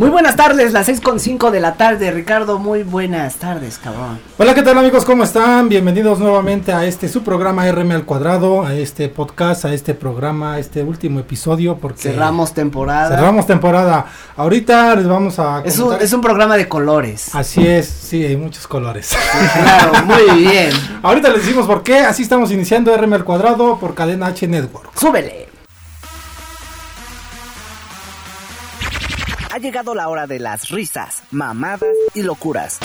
Muy buenas tardes, las 6.5 de la tarde, Ricardo, muy buenas tardes, cabrón. Hola, ¿qué tal amigos? ¿Cómo están? Bienvenidos nuevamente a este su programa RM al cuadrado, a este podcast, a este programa, a este último episodio, porque cerramos temporada. Cerramos temporada. Ahorita les vamos a es un, es un programa de colores. Así es, sí, hay muchos colores. claro, muy bien. Ahorita les decimos por qué, así estamos iniciando RM al cuadrado por Cadena H Network. Súbele. Ha llegado la hora de las risas, mamadas y locuras.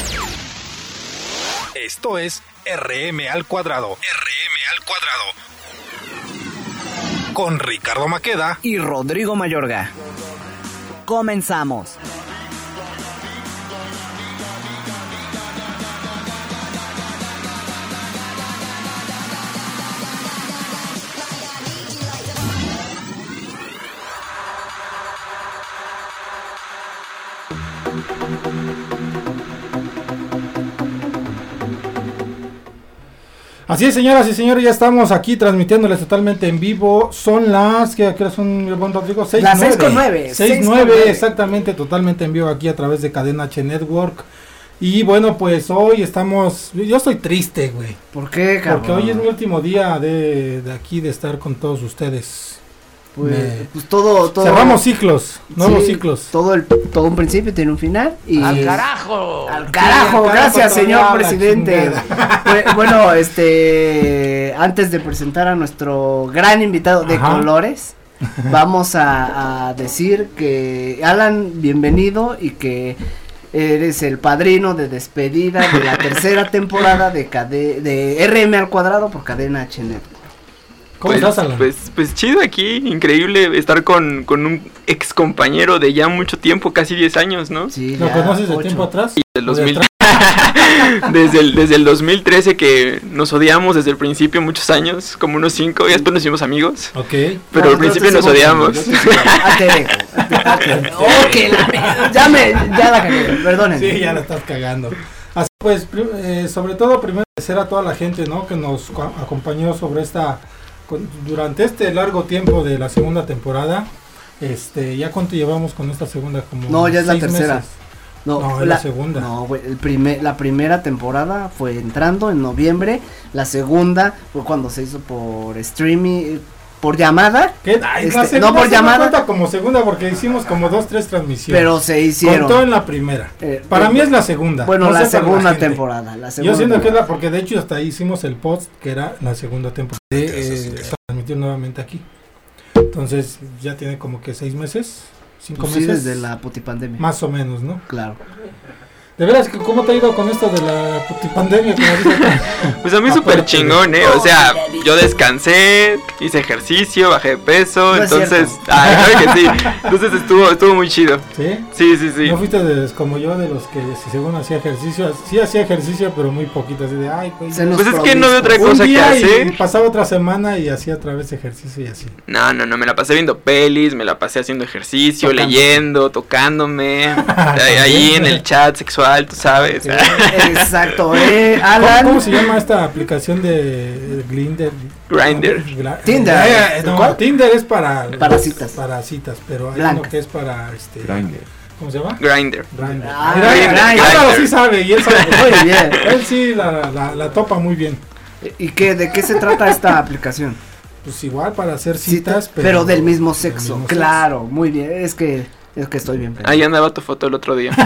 Esto es RM al cuadrado. RM al cuadrado. Con Ricardo Maqueda y Rodrigo Mayorga. Comenzamos. Así es, señoras y señores, ya estamos aquí transmitiéndoles totalmente en vivo. Son las, que son son, buen Rodrigo? 6, las 6 con 9. 6, 9, exactamente, totalmente en vivo aquí a través de Cadena H Network. Y bueno, pues hoy estamos, yo estoy triste, güey. ¿Por qué, cabrón? Porque hoy es mi último día de, de aquí, de estar con todos ustedes. Pues, pues, todo, todo, Cerramos ciclos, nuevos ciclos. Todo el, todo un principio tiene un final y al carajo. Al carajo, gracias señor presidente. bueno, este antes de presentar a nuestro gran invitado de colores, vamos a, decir que Alan, bienvenido y que eres el padrino de despedida de la tercera temporada de, de RM al cuadrado por cadena HNet. ¿Cómo pues, estás, Pues, pues chido aquí, increíble estar con, con un ex compañero de ya mucho tiempo, casi 10 años, ¿no? Sí, ¿Lo conoces de tiempo atrás? desde, el, desde el 2013 que nos odiamos desde el principio, muchos años, como unos 5, y después nos hicimos amigos. Ok. Pero al principio nos odiamos. Ya me, ya la cagué, perdónenme. Sí, ya la estás cagando. Así pues, eh, sobre todo primero agradecer a toda la gente, ¿no? Que nos acompañó sobre esta durante este largo tiempo de la segunda temporada, este, ¿ya cuánto llevamos con esta segunda? Como no, ya es la tercera. No, la, la, segunda. No, el primer, la primera temporada fue entrando en noviembre. La segunda fue cuando se hizo por streaming, por llamada. ¿Qué? Este, no por llamada. como segunda porque hicimos como dos, tres transmisiones. Pero se hicieron. Contó en la primira. Eh, para mí es la segunda. Bueno, la segunda temporada. La segunda Yo siento que es la, porque de hecho hasta ahí hicimos el post que era la segunda temporada. Eh, transmitió nuevamente aquí. Entonces ya tiene como que seis meses, cinco pues meses. desde la putipandemia. Más o menos, ¿no? Claro. De veras, ¿cómo te ha ido con esto de la pandemia? pues a mí súper chingón, ¿eh? O sea, yo descansé, hice ejercicio, bajé de peso, entonces... Ay, claro que sí. Entonces estuvo, estuvo muy chido. ¿Sí? Sí, sí, sí. ¿No fuiste como yo de los que según hacía ejercicio? Sí hacía ejercicio, pero muy poquito, así de, ay, pues... Pues es que no había otra cosa que hacer. Y pasaba otra semana y hacía otra vez ejercicio y así. No, no, no, me la pasé viendo pelis, me la pasé haciendo ejercicio, leyendo, tocándome, ahí en el chat sexual tú sabes. Exacto, eh, Alan. ¿Cómo, se llama esta aplicación de Grinder? Grinder. Tinder. Eh, no, Tinder es para para citas. Para citas, pero hay uno que es para este Grindr. ¿Cómo se llama? Grinder. Grinder. Ah, Grinder. sí sabe y él sabe. muy bien. Él sí la, la, la topa muy bien. ¿Y qué, de qué se trata esta aplicación? Pues igual para hacer citas, pero, del mismo sexo. claro, muy bien. Es que es que estoy bien. Ahí andaba tu foto el otro día.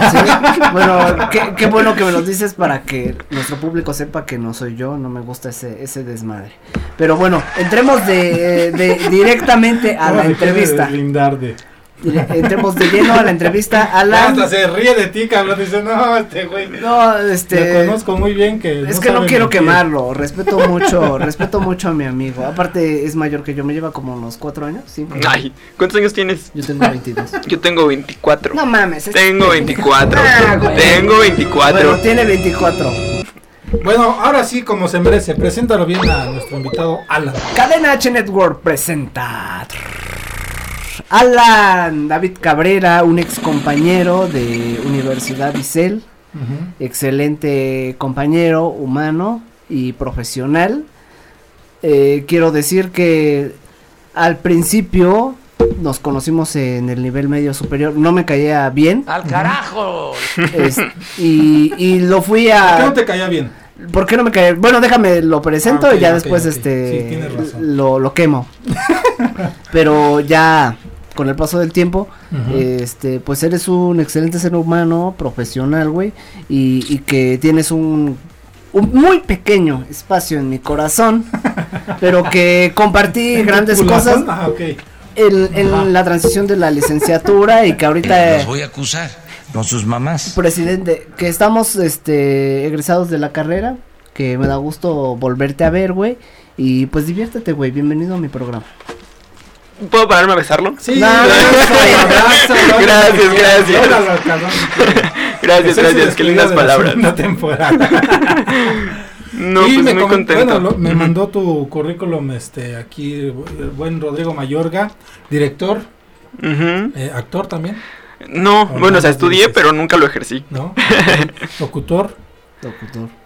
Bueno, qué, bueno que me lo dices para que nuestro público sepa que no soy yo, no me gusta ese, ese desmadre. Pero bueno, entremos de, de directamente a la entrevista. De entremos de lleno a la entrevista. Alan. Hasta se ríe de ti, cabrón. Dice, no, este güey. No, este. Lo conozco muy bien que. Es que no quiero quemarlo. Respeto mucho, respeto mucho a mi amigo. Aparte, es mayor que yo. Me lleva como unos cuatro años. Cinco Ay, ¿cuántos años tienes? Yo tengo 22. Yo tengo 24. No mames. Tengo 24. Ah, tengo 24. Bueno, tiene 24. Bueno, ahora sí, como se merece, preséntalo bien a nuestro invitado Alan. Cadena H Network presenta. Alan David Cabrera, un ex compañero de Universidad Isel, excelente compañero humano y profesional. Eh, quiero decir que al principio nos conocimos en el nivel medio superior, no me caía bien. ¡Al carajo! y, y, lo fui a... ¿Por qué no te caía bien? ¿Por qué no me caía? Bueno, déjame, lo presento ah, y ya después este lo, lo quemo. Pero ya con el paso del tiempo, este, pues eres un excelente ser humano, profesional, güey, y, y que tienes un un muy pequeño espacio en mi corazón, pero que compartí grandes cosas. Ah, en, la transición de la licenciatura y que ahorita... Los voy a acusar con sus mamás. Presidente, que estamos este, egresados de la carrera, que me da gusto volverte a ver, güey. Y pues diviértete, güey. Bienvenido a mi programa. ¿Puedo pararme a besarlo? Sí. gracias, gracias. gracias, gracias. Qué lindas palabras. Una temporada. No, pues muy contento. Bueno, me mandó tu currículum este aquí el buen Rodrigo Mayorga, director, eh, actor también. No, bueno, o sea, estudié, pero nunca lo ejercí. ¿No? Locutor. Locutor.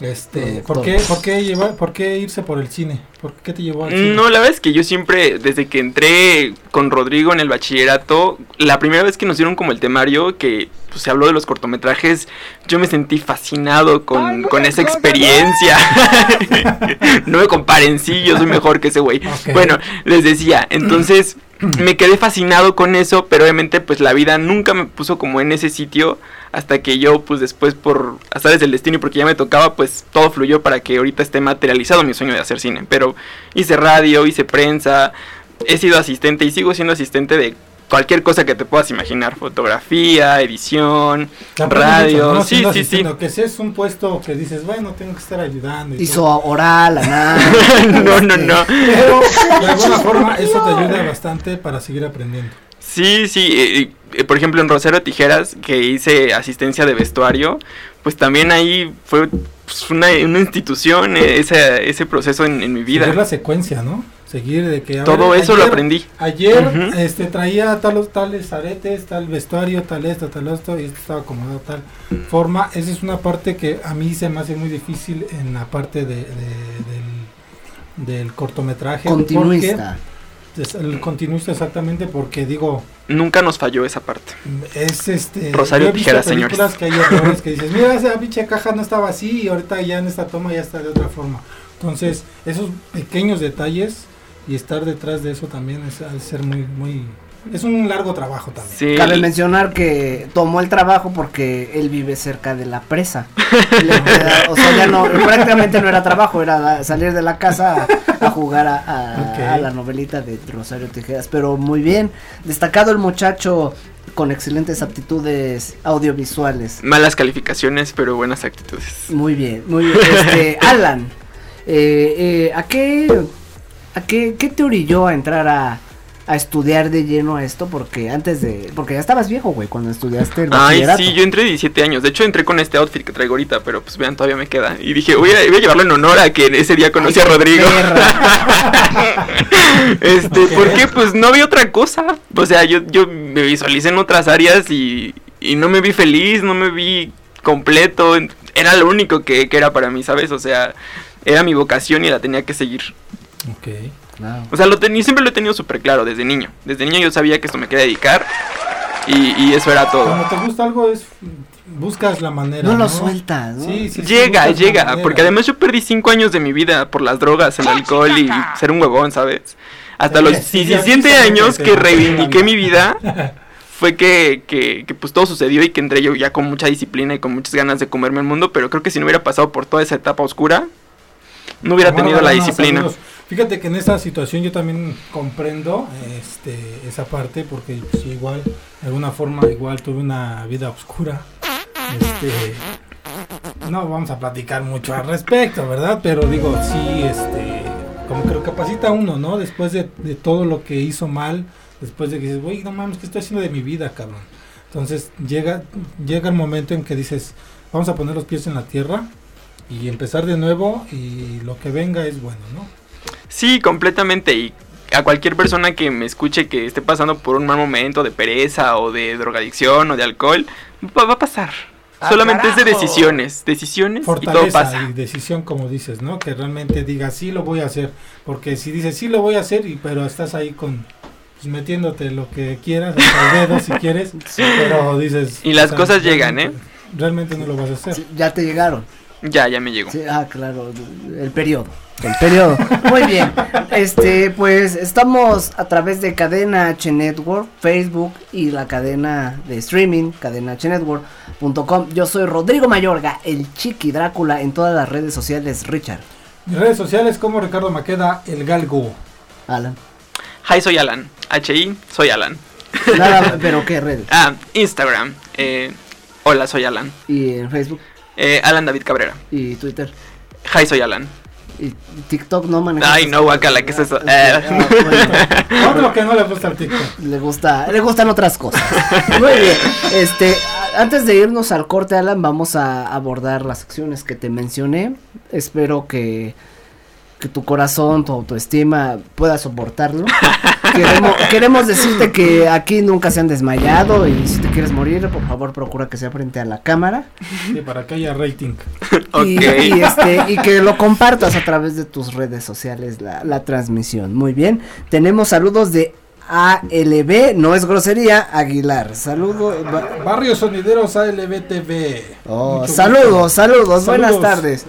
Este, ¿por qué, por, qué ¿Por qué irse por el cine? ¿Por qué te llevó al cine? No, la verdad es que yo siempre, desde que entré con Rodrigo en el bachillerato, la primera vez que nos dieron como el temario, que pues, se habló de los cortometrajes, yo me sentí fascinado con, con esa experiencia. no me comparen, sí, yo soy mejor que ese güey. Bueno, les decía, entonces me quedé fascinado con eso, pero obviamente pues la vida nunca me puso como en ese sitio hasta que yo pues después por azares del destino y porque ya me tocaba pues todo fluyó para que ahorita esté materializado mi sueño de hacer cine, pero hice radio, hice prensa, he sido asistente y sigo siendo asistente de cualquier cosa que te puedas imaginar, fotografía, edición, radio, sí, sí, sí. Que si es un puesto que dices, bueno, tengo que estar ayudando. Hizo oral, nada. no, no, no. Pero de alguna forma eso te ayuda bastante para seguir aprendiendo. Sí, sí, eh, eh, por ejemplo en Rosero Tijeras, que hice asistencia de vestuario, pues también ahí fue pues, una, una, institución eh, ese, ese proceso en, mi vida. Seguir la secuencia, ¿no? Seguir de que... Todo eso lo aprendí. Ayer este, traía tal, tales aretes, tal vestuario, tal esto, tal esto, y esto estaba acomodado tal forma. Esa es una parte que a mí se me hace muy difícil en la parte de, del, del cortometraje. Continuista el continuista exactamente porque digo nunca nos falló esa parte es este Rosario Tijeras señores que hay errores que dices mira esa pinche caja no estaba así y ahorita ya en esta toma ya está de otra forma entonces esos pequeños detalles y estar detrás de eso también es al ser muy muy es un largo trabajo también. Cabe mencionar que tomó el trabajo porque él vive cerca de la presa. o sea, ya no, prácticamente no era trabajo, era salir de la casa a, jugar a, la novelita de Rosario Tijeras. Pero muy bien, destacado el muchacho con excelentes aptitudes audiovisuales. Malas calificaciones, pero buenas actitudes. Muy bien, muy bien. Este, Alan, eh, eh, ¿a qué, a qué, qué te orilló a entrar a a estudiar de lleno a esto porque antes de porque ya estabas viejo, güey, cuando estudiaste el Ay, sí, yo entré 17 años. De hecho, entré con este outfit que traigo ahorita, pero pues vean, todavía me queda. Y dije, voy a, voy a llevarlo en honor a que ese día conocí a Rodrigo. este, porque pues no vi otra cosa. O sea, yo yo me visualicé en otras áreas y y no me vi feliz, no me vi completo. Era lo único que, que era para mí, ¿sabes? O sea, era mi vocación y la tenía que seguir. Ok. O sea, lo siempre lo he tenido súper claro desde niño. Desde niño yo sabía que esto me quería dedicar y, eso era todo. Cuando te gusta algo es buscas la manera. No, lo sueltas. llega, llega. Porque además yo perdí cinco años de mi vida por las drogas, el alcohol y ser un huevón, ¿sabes? Hasta los 17 años que reivindiqué mi vida fue que, que, que, pues todo sucedió y que entré yo ya con mucha disciplina y con muchas ganas de comerme el mundo, pero creo que si no hubiera pasado por toda esa etapa oscura, no hubiera tenido la disciplina. Fíjate que en esta situación yo también comprendo este, esa parte porque pues, igual, de alguna forma, igual tuve una vida oscura. Este, no vamos a platicar mucho al respecto, ¿verdad? Pero digo, sí, este, como que lo capacita uno, ¿no? Después de, de todo lo que hizo mal, después de que dices, güey, no mames, ¿qué estoy haciendo de mi vida, cabrón? Entonces llega, llega el momento en que dices, vamos a poner los pies en la tierra y empezar de nuevo y lo que venga es bueno, ¿no? Sí, completamente. Y a cualquier persona que me escuche que esté pasando por un mal momento de pereza o de drogadicción o de alcohol, va, va a pasar. Ah, Solamente es de decisiones, decisiones y todo Fortaleza pasa. y decisión, como dices, ¿no? Que realmente diga, sí lo voy a hacer. Porque si dices, sí lo voy a hacer, y pero estás ahí con pues, metiéndote lo que quieras, hasta el dedo si quieres, pero dices... Y las o sea, cosas llegan, ¿eh? realmente- Realmente no lo vas a hacer. Sí, ya te llegaron. Ya, ya me llegó. Sí, ah, claro, el periodo. El periodo. Muy bien. Este, pues estamos a través de Cadena H Network, Facebook y la cadena de streaming, cadenachnetwork.com. Yo soy Rodrigo Mayorga, el Chiqui Drácula en todas las redes sociales, Richard. Mis redes sociales como Ricardo Maqueda, el galgo. Alan. Hi, soy Alan. HI, soy Alan. Nada, pero qué redes. Ah, Instagram. Eh, hola, soy Alan. Y en Facebook Eh, Alan David Cabrera. y Twitter. Hi, soy Alan. Y TikTok no maneja. Ay, no, guacala, ¿qué es eso? Ah, Eh. bueno. Otro que no le gusta el TikTok. Le gusta, le gustan otras cosas. Muy bien. Este, antes de irnos al corte, Alan, vamos a abordar las secciones que te mencioné. Espero que, que tu corazón, tu autoestima pueda soportarlo. Queremos, queremos decirte que aquí nunca se han desmayado y si te quieres morir, por favor, procura que sea frente a la cámara. Sí, para que haya rating. Y, y, este, y que lo compartas a través de tus redes sociales la, la transmisión. Muy bien. Tenemos saludos de ALB, no es grosería, Aguilar. Saludo. ba- Barrio Sonideros ALBTV. Oh, Mucho saludos, saludos, buenas Saludos. tardes.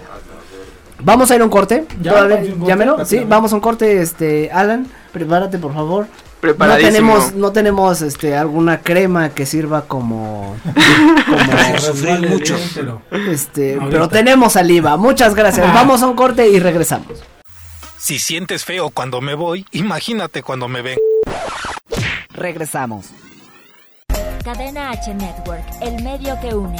Vamos a ir a un corte. Ya, ¿Todavía? ¿Llámelo? Sí, vamos a un corte, este, Alan, prepárate por favor. No tenemos, no tenemos este alguna crema que sirva como, como sufrir mucho. este, Ahorita. pero tenemos saliva. Muchas gracias. Vamos a un corte y regresamos. Si sientes feo cuando me voy, imagínate cuando me ven. Regresamos. Cadena H Network, el medio que une.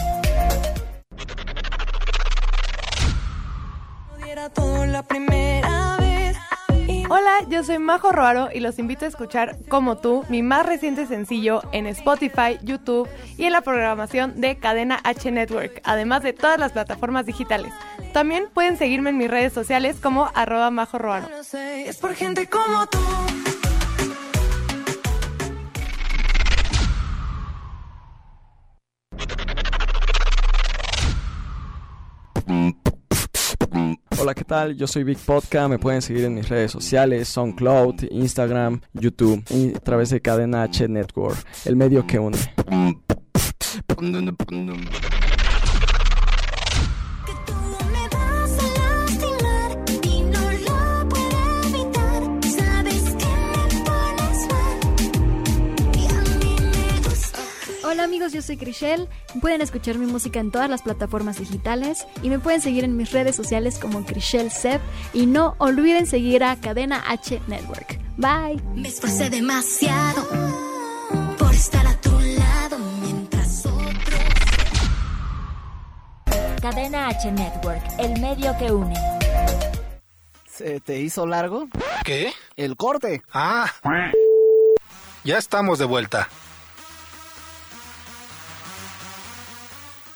Hola, yo soy Majo Roaro y los invito a escuchar Como tú, mi más reciente sencillo en Spotify, YouTube y en la programación de Cadena H Network, además de todas las plataformas digitales. También pueden seguirme en mis redes sociales como arroba Majo Roaro. no sé, es por gente como tú. Hola, ¿qué tal? Yo soy Big Podcast. Me pueden seguir en mis redes sociales, SoundCloud, Instagram, YouTube y a través de Cadena H Network, el medio que une. Amigos, yo soy Crishel. Pueden escuchar mi música en todas las plataformas digitales y me pueden seguir en mis redes sociales como Crishel Sep y no olviden seguir a Cadena H Network. Bye. Me esforcé demasiado por estar a tu lado mientras otros. Cadena H Network, el medio que une. ¿Se te hizo largo? ¿Qué? El corte. Ah. Ya estamos de vuelta.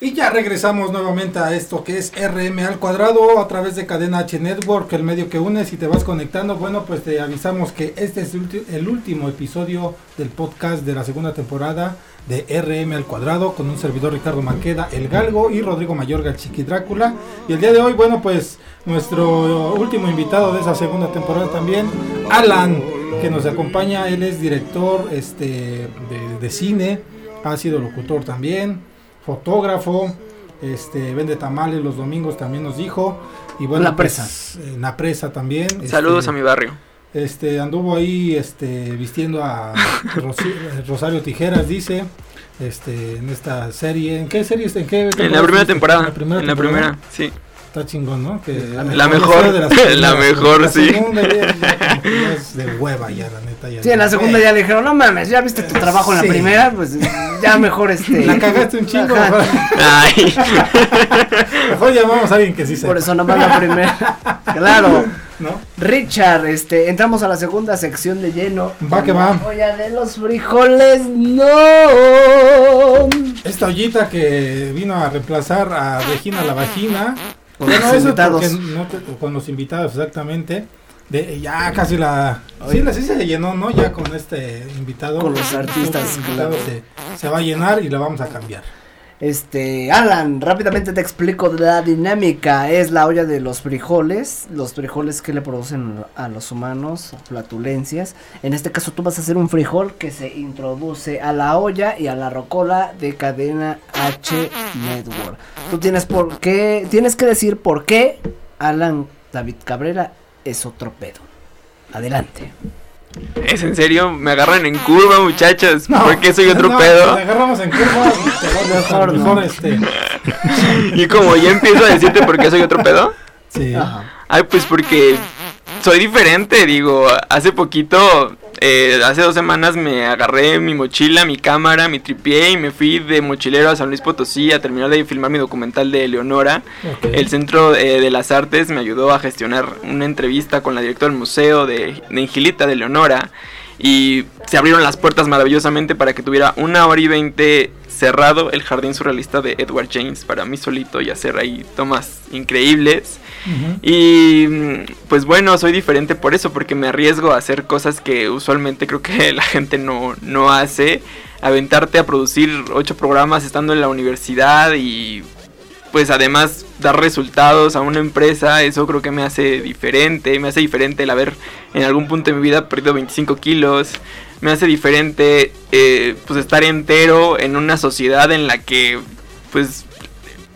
Y ya regresamos nuevamente a esto que es RM al cuadrado a través de cadena H Network, el medio que une. Si te vas conectando, bueno, pues te avisamos que este es el último episodio del podcast de la segunda temporada de RM al cuadrado con un servidor Ricardo Maqueda, el Galgo y Rodrigo Mayorga, el Chiqui Drácula. Y el día de hoy, bueno, pues nuestro último invitado de esa segunda temporada también, Alan, que nos acompaña. Él es director este, de cine, ha sido locutor también fotógrafo, este, vende tamales los domingos también nos dijo. Y bueno, La pues, presa. en la presa también. Saludos este, a mi barrio. Este, anduvo ahí, este, vistiendo a Rosi- Rosario Tijeras, dice, este, en esta serie. ¿En qué serie? está? ¿En qué En la primera temporada. En la primera En la primera, sí. Está chingón, ¿no? Que La mejor, de las la mejor, la sí. segunda ya- ya como que ya es de hueva ya, la neta. Ya Sí, en la segunda ya le dijeron, no mames, ya viste tu trabajo en la Sí. primera, pues ya mejor este. La cagaste un chingo. Ajá. Mejor, Ay. mejor llamamos a alguien que sí sepa. Por eso nomás la primera. claro. ¿No? Richard, este, entramos a la segunda sección de lleno. Va que va. Olla de los frijoles, no. Esta ollita que vino a reemplazar a Regina la vagina. Con Bueno, los eso invitados. no te- con los invitados, exactamente. de ya casi la sí, sí se llenó, ¿no? Ya con este invitado. Con los artistas, invitado claro. se, se va a llenar y la vamos a cambiar. Este, Alan, rápidamente te explico la dinámica. Es la olla de los frijoles, los frijoles que le producen a los humanos, flatulencias. En este caso tú vas a hacer un frijol que se introduce a la olla y a la rocola de cadena H Network. Tú tienes por qué, tienes que decir por qué Alan David Cabrera es otro pedo. Adelante. ¿Es en serio? Me agarran en curva, muchachos. ¿Por qué soy otro no, pedo? Te agarramos en curva. te vas a Mejor estar no. mejor este. Y como ya empiezo a decirte por qué soy otro pedo. Sí. Ajá. Ay, pues porque soy diferente, digo, hace poquito, eh, hace dos semanas me agarré mi mochila, mi cámara, mi tripié y me fui de mochilero a San Luis Potosí a terminar de filmar mi documental de Leonora. El Centro eh, de las Artes me ayudó a gestionar una entrevista con la directora del museo de, de Ingilita de Leonora y se abrieron las puertas maravillosamente para que tuviera una hora y veinte cerrado el jardín surrealista de Edward James para mí solito y hacer ahí tomas increíbles. Y pues bueno, soy diferente por eso, porque me arriesgo a hacer cosas que usualmente creo que la gente no, no hace. Aventarte a producir ocho programas estando en la universidad y pues además dar resultados a una empresa, eso creo que me hace diferente, me hace diferente el haber en algún punto de mi vida perdido 25 kilos, me hace diferente eh, pues estar entero en una sociedad en la que pues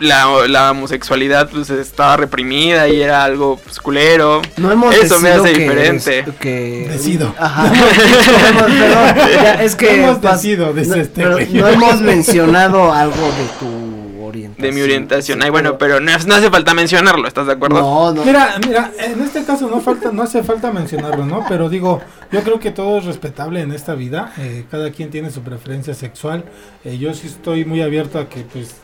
la, la homosexualidad pues estaba reprimida y era algo pues, culero. No hemos Eso me hace que- diferente. que- Decido. Ajá. No hemos- perdón, ya, es que Hemos pas- decido, no, este pero no hemos mencionado algo de tu orientación. De mi orientación. Ay, bueno, pero no, no hace falta mencionarlo, ¿estás de acuerdo? No, no. Mira, mira, en este caso no falta, no hace falta mencionarlo, ¿no? Pero digo, yo creo que todo es respetable en esta vida. eh, cada quien tiene su preferencia sexual. eh, yo sí estoy muy abierto a que, pues,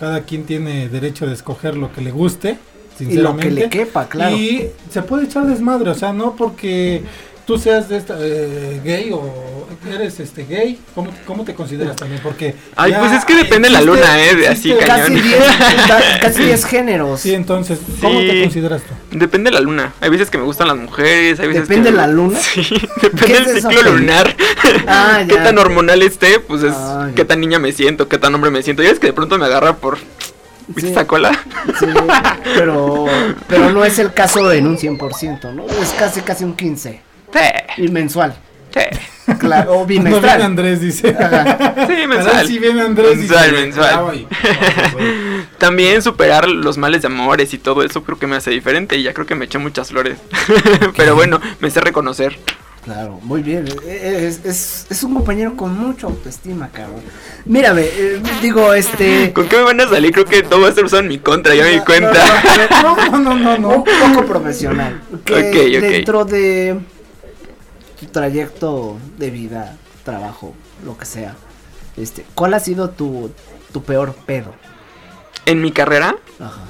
cada quien tiene derecho de escoger lo que le guste, y lo sinceramente. que le quepa, claro. Y se puede echar desmadre, o sea, no porque tú seas de esta, eh, gay o eres este gay, ¿cómo, cómo te consideras también? Porque Ay, ya pues es que depende de la luna, ¿eh? De así, existe- cañón. Casi 10 da- casi 10 géneros. Sí, entonces, ¿cómo Sí. te consideras tú? Depende de la luna. Hay veces que me gustan las mujeres, hay veces ¿Depende que... la luna? Sí, ¿Qué depende del ciclo lunar. Ah, qué tan hormonal esté, pues es Ah, qué tan niña me siento, qué tan hombre me siento. Ya es que de pronto me agarra por... ¿Viste Sí. esa cola? Sí, pero, pero no es el caso en un 100%, ¿no? Es casi casi un 15. Sí, Y mensual. sí. Claro, o No viene bimestral. Andrés, dice. Ajá. Sí, mensual. viene Andrés. Mensual, dice, mensual. "Bravo y- También superar los males de amores y todo eso creo que me hace diferente y ya creo que me eché muchas flores. Pero bueno, me sé reconocer. Claro, muy bien. eh, Es, es, es un compañero con mucha autoestima, cabrón. Mírame, eh, digo, este. ¿Con qué me van a salir? Creo que todo va a estar usado en mi contra, ya me di cuenta. no, No, no, no, no, no. un poco profesional. Que Ok, ok. dentro de tu trayecto de vida, trabajo, lo que sea, este, ¿cuál ha sido tu, tu peor pedo? En mi carrera, Ajá.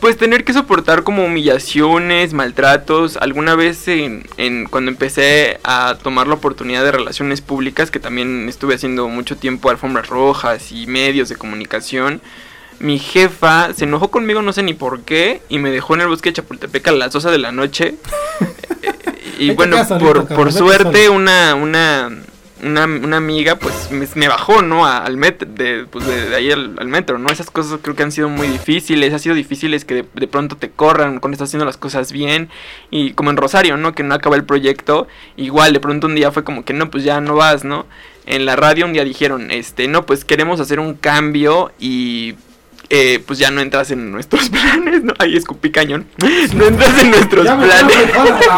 pues tener que soportar como humillaciones, maltratos. Alguna vez en, en- cuando empecé a tomar la oportunidad de relaciones públicas, que también estuve haciendo mucho tiempo alfombras rojas y medios de comunicación, mi jefa se enojó conmigo, no sé ni por qué, y me dejó en el bosque de Chapultepec a las 12 de la noche. y bueno, por, por suerte una, una, una, una amiga pues me, me bajó, ¿no? A- al metro, de, pues de, de ahí al, al metro, ¿no? Esas cosas creo que han sido muy difíciles, ha sido difíciles que de, de pronto te corran cuando estás haciendo las cosas bien y como en Rosario, ¿no? Que no acaba el proyecto, igual de pronto un día fue como que no, pues ya no vas, ¿no? En la radio un día dijeron, este, no, pues queremos hacer un cambio y eh, pues ya no entras en nuestros planes, ¿no? Ahí escupí cañón. No entras en nuestros Ya planes.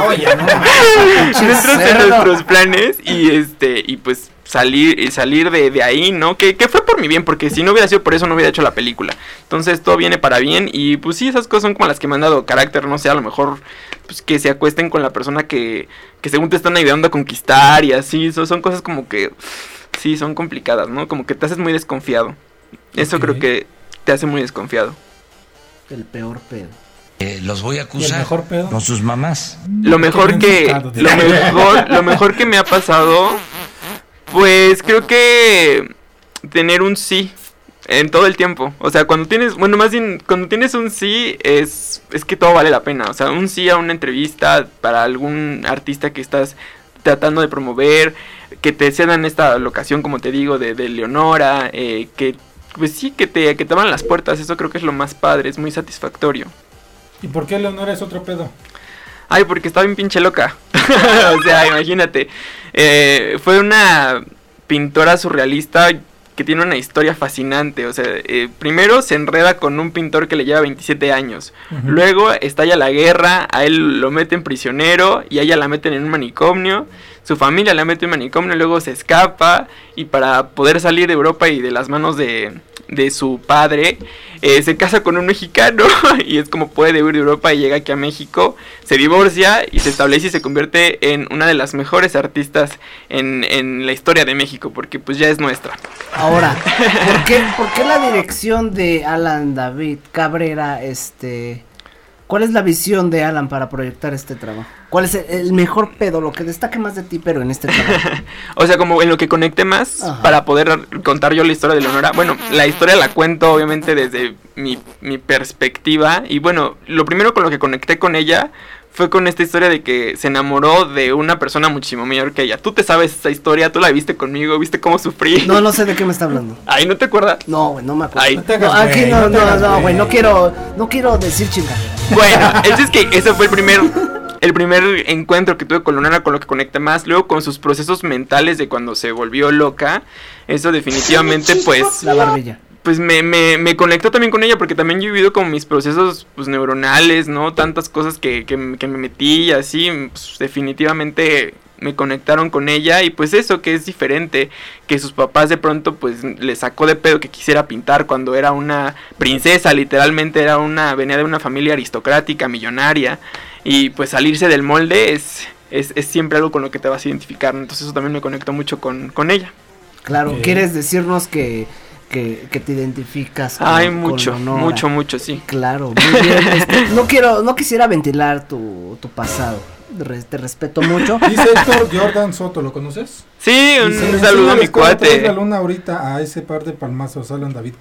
olla, ¿no? No entras en nuestros planes y este y pues salir salir de, de ahí, ¿no? Que, que fue por mi bien, porque si no hubiera sido por eso no hubiera hecho la película. Entonces todo viene para bien y pues sí, esas cosas son como las que me han dado carácter, no sé, a lo mejor pues que se acuesten con la persona que, que según te están ayudando a conquistar y así, so- son cosas como que sí, son complicadas, ¿no? Como que te haces muy desconfiado. Eso creo que te hace muy desconfiado. El peor pedo. Eh, los voy a ¿Y el acusar mejor pedo? con sus mamás. Lo mejor que mejor lo mejor que me ha pasado pues creo que tener un sí en todo el tiempo. O sea, cuando tienes, bueno, más bien, cuando tienes un sí, es, es que todo vale la pena. O sea, un sí a una entrevista para algún artista que estás tratando de promover, que te cedan esta locación, como te digo, de, de Leonora, eh, que, pues sí, que te, que te abran las puertas, eso creo que es lo más padre, es muy satisfactorio. ¿Y por qué Leonora es otro pedo? Ay, porque estaba bien pinche loca. o sea, imagínate. Eh, fue una pintora surrealista que tiene una historia fascinante. O sea, eh, primero se enreda con un pintor que le lleva 27 años. Luego estalla la guerra, a él lo meten prisionero y a ella la meten en un manicomio. Su familia la mete en manicomio, luego se escapa y para poder salir de Europa y de las manos de, de su padre, eh, se casa con un mexicano y es como puede huir de Europa y llega aquí a México, se divorcia y se establece y se convierte en una de las mejores artistas en, en la historia de México, porque pues ya es nuestra. Ahora, ¿por qué, por qué la dirección de Alan David Cabrera, este... ¿Cuál es la visión de Alan para proyectar este trabajo? ¿Cuál es el, el mejor pedo, lo que destaque más de ti, pero en este trabajo? O sea, como en lo que conecte más Ajá. para poder contar yo la historia de Leonora. Bueno, la historia la cuento obviamente desde mi, mi perspectiva. Y bueno, lo primero con lo que conecté con ella fue con esta historia de que se enamoró de una persona muchísimo mayor que ella. Tú te sabes esa historia, tú la viste conmigo, viste cómo sufrí. No, no sé de qué me está hablando. Ay, ¿no te acuerdas? No, güey, no me acuerdo. Ay. No No, aquí güey, no, no, no, güey, no quiero, no quiero decir chingadera. Bueno, el es que ese fue el primer, el primer encuentro que tuve con Leonora, con lo que conecta más. Luego con sus procesos mentales de cuando se volvió loca. Eso definitivamente, pues, La barbilla. pues me, me, me conectó también con ella porque también yo he vivido como mis procesos pues, neuronales, ¿no? Tantas cosas que, que, que me metí y así, pues, definitivamente me conectaron con ella y pues eso que es diferente, que sus papás de pronto pues le sacó de pedo que quisiera pintar cuando era una princesa, literalmente era una, venía de una familia aristocrática, millonaria y pues salirse del molde es, es, es siempre algo con lo que te vas a identificar, ¿no? entonces eso también me conectó mucho con, con ella. Claro. ¿quieres decirnos que, que, que te identificas con Ay, mucho, mucho, mucho, sí. Claro, muy bien. este, no quiero, no quisiera ventilar tu, tu pasado. Re- te respeto mucho. Dice Héctor Jordan Soto, ¿lo conoces? Sí, un, Dice, un saludo a mi "Enséñales cómo traes la cuate. luna ahorita a ese par de palmazos, Alan David.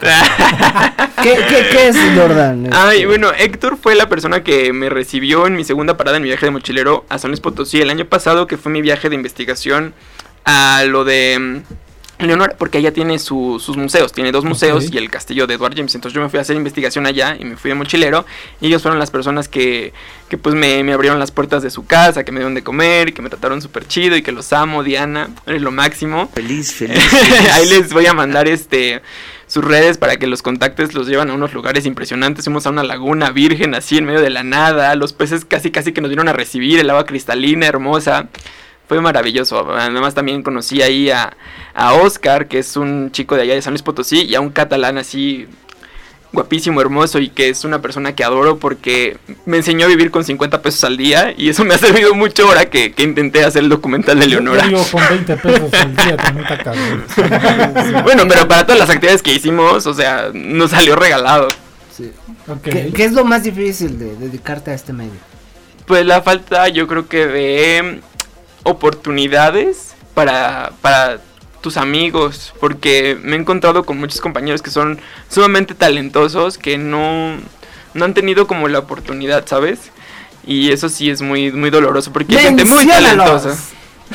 ¿Qué, qué, qué es Jordan? Ay, Este, bueno, Héctor fue la persona que me recibió en mi segunda parada en mi viaje de mochilero a San Luis Potosí el año pasado, que fue mi viaje de investigación a lo de mm, Leonora, porque ella tiene su- sus museos, tiene dos museos y el castillo de Edward James. Entonces yo me fui a hacer investigación allá y me fui de mochilero. Y ellos fueron las personas que, que pues me, me abrieron las puertas de su casa, que me dieron de comer, que me trataron súper chido y que los amo, Diana, eres lo máximo. Feliz, feliz. Ahí les voy a mandar este sus redes para que los contactes los llevan a unos lugares impresionantes. Fuimos a una laguna virgen así en medio de la nada. Los peces casi casi que nos vieron a recibir, el agua cristalina, hermosa. Fue maravilloso. Además también conocí ahí a, a Oscar, que es un chico de allá de San Luis Potosí, y a un catalán así guapísimo, hermoso y que es una persona que adoro porque me enseñó a vivir con 50 pesos al día y eso me ha servido mucho ahora que, que intenté hacer el documental de Leonora. Yo vivo con 20 pesos al día, también está cabrón. Bueno, pero para todas las actividades que hicimos, o sea, nos salió regalado. sí. Ok. ¿Qué, qué es lo más difícil de dedicarte a este medio? Pues la falta, yo creo que de oportunidades para, para tus amigos, porque me he encontrado con muchos compañeros que son sumamente talentosos, que no, no han tenido como la oportunidad, ¿sabes? Y eso sí es muy, muy doloroso, porque hay gente muy talentosa.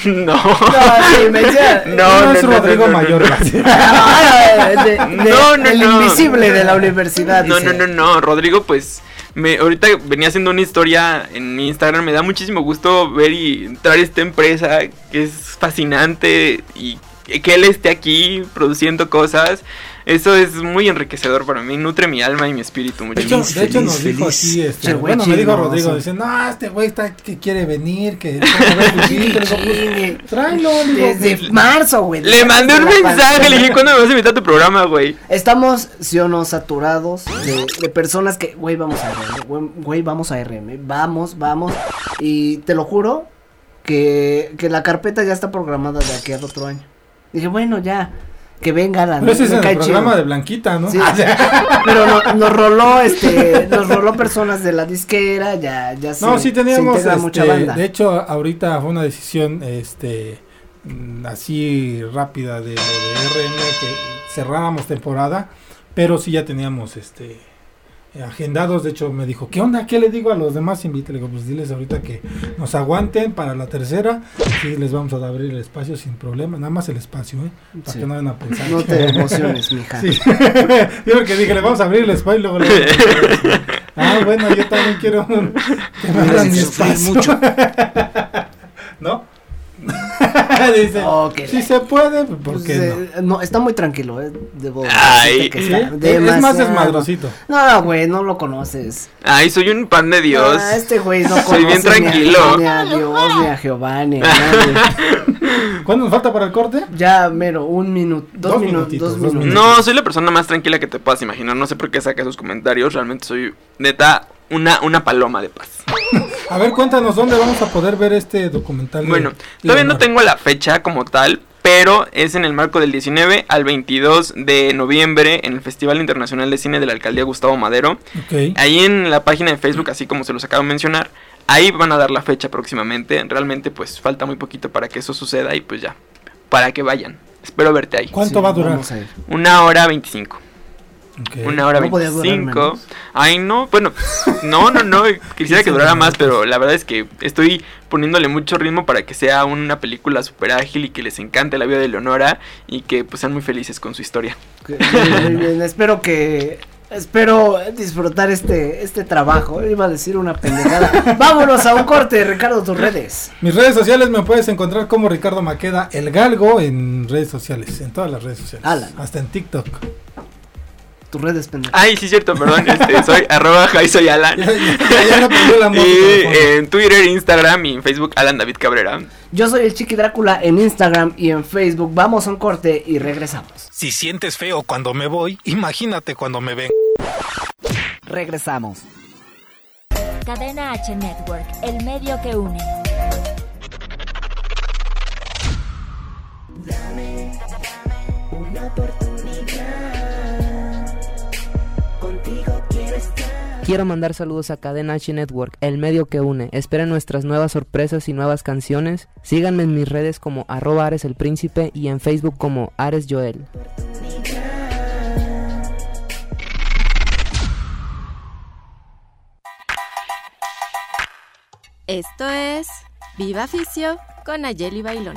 No. No, sí, menciona- No, No, no, es no, Rodrigo no, Mayor. no. No, no, el invisible de la universidad. No, no, no, no, Rodrigo, pues me ahorita venía haciendo una historia en mi Instagram, me da muchísimo gusto ver y entrar a esta empresa que es fascinante y que él esté aquí produciendo cosas. Eso es muy enriquecedor para mí, nutre mi alma y mi espíritu De hecho, Feliz, de hecho nos feliz, dijo así, este, Che, bueno, me dijo. Rodrigo, dice, no, este güey está que quiere venir, que tráelo, Desde marzo, güey. Le mandé un mensaje, le dije, ¿cuándo me vas a invitar a tu programa, güey? Estamos, sí o no, saturados de, de personas que, güey, vamos a RM, güey, güey, vamos a RM, vamos, vamos. Y te lo juro que, que la carpeta ya está programada de aquí al otro año. Dije, bueno, ya, que venga la Pero ese es en el programa chido. de Blanquita, ¿no? Sí, pero no- nos roló, este, nos roló personas de la disquera, ya, ya se, No, sí teníamos, este, mucha banda. de hecho, ahorita fue una decisión, este, mm, así rápida de RM, que cerráramos temporada, pero sí ya teníamos este agendados, de hecho me dijo, ¿qué onda? ¿Qué le digo a los demás invitados? Le digo, pues diles ahorita que nos aguanten para la tercera, sí les vamos a abrir el espacio sin problema, nada más el espacio, ¿eh? Para Sí. que no vayan a pensar. No te emociones, mija. Sí. yo porque dije, le vamos a abrir el espacio y luego le Ah, bueno, yo también quiero que me abran mi espacio. mucho. ¿No? Dice, si se puede, ¿por Pues, qué no? eh, no, está muy tranquilo, eh. Debo Ay. que Sí, está es- es más desmadrosito. No, güey, no lo conoces. Ay, soy un pan de Dios. Ah, este güey no conoce Soy bien ni a- tranquilo. Ni a, Dios, ni a Jehová, ni a nadie. ¿Cuándo nos falta para el corte? Ya, mero, un minuto, dos, Dos minutos, minutitos, dos dos minutos. No, soy la persona más tranquila que te puedas imaginar. No sé por qué saca esos comentarios. Realmente soy, neta, una, una paloma de paz. A ver, cuéntanos dónde vamos a poder ver este documental. de Bueno, todavía no tengo la fecha como tal, pero es en el marco del 19 al 22 de noviembre en el Festival Internacional de Cine de la Alcaldía Gustavo Madero. Ahí en la página de Facebook, así como se los acabo de mencionar, ahí van a dar la fecha próximamente. Realmente pues falta muy poquito para que eso suceda y pues ya, para que vayan. Espero verte ahí. ¿Cuánto Sí, va a durar? vamos a ir. Una hora 25. Una hora No podía durar 25. menos. Ay, no, bueno, no, no, no. Quisiera que durara más, pero la verdad es que estoy poniéndole mucho ritmo para que sea una película súper ágil y que les encante la vida de Leonora y que pues sean muy felices con su historia. Que- Muy bien, espero que espero disfrutar este este trabajo. Iba a decir una pendejada. Vámonos a un corte, Ricardo, tus redes. Mis redes sociales me puedes encontrar como Ricardo Maqueda, el galgo, en redes sociales, en todas las redes sociales. Alan. Hasta en TikTok. Tus redes, pendejo. Ay, sí, cierto, perdón. Este, soy arroba Jai, soy Alan. Ya, ya, ya me aprendió la música Y en Twitter, Instagram y en Facebook, Alan David Cabrera. Yo soy el Chiqui Drácula en Instagram y en Facebook. Vamos a un corte y regresamos. Si sientes feo cuando me voy, imagínate cuando me ven. Regresamos. Cadena H Network, el medio que une. Quiero mandar saludos a Cadena H Network, el medio que une. Esperen nuestras nuevas sorpresas y nuevas canciones. Síganme en mis redes como arroba Ares el Príncipe y en Facebook como Ares Joel. Esto es Viva Ficio con Ayeli Bailón.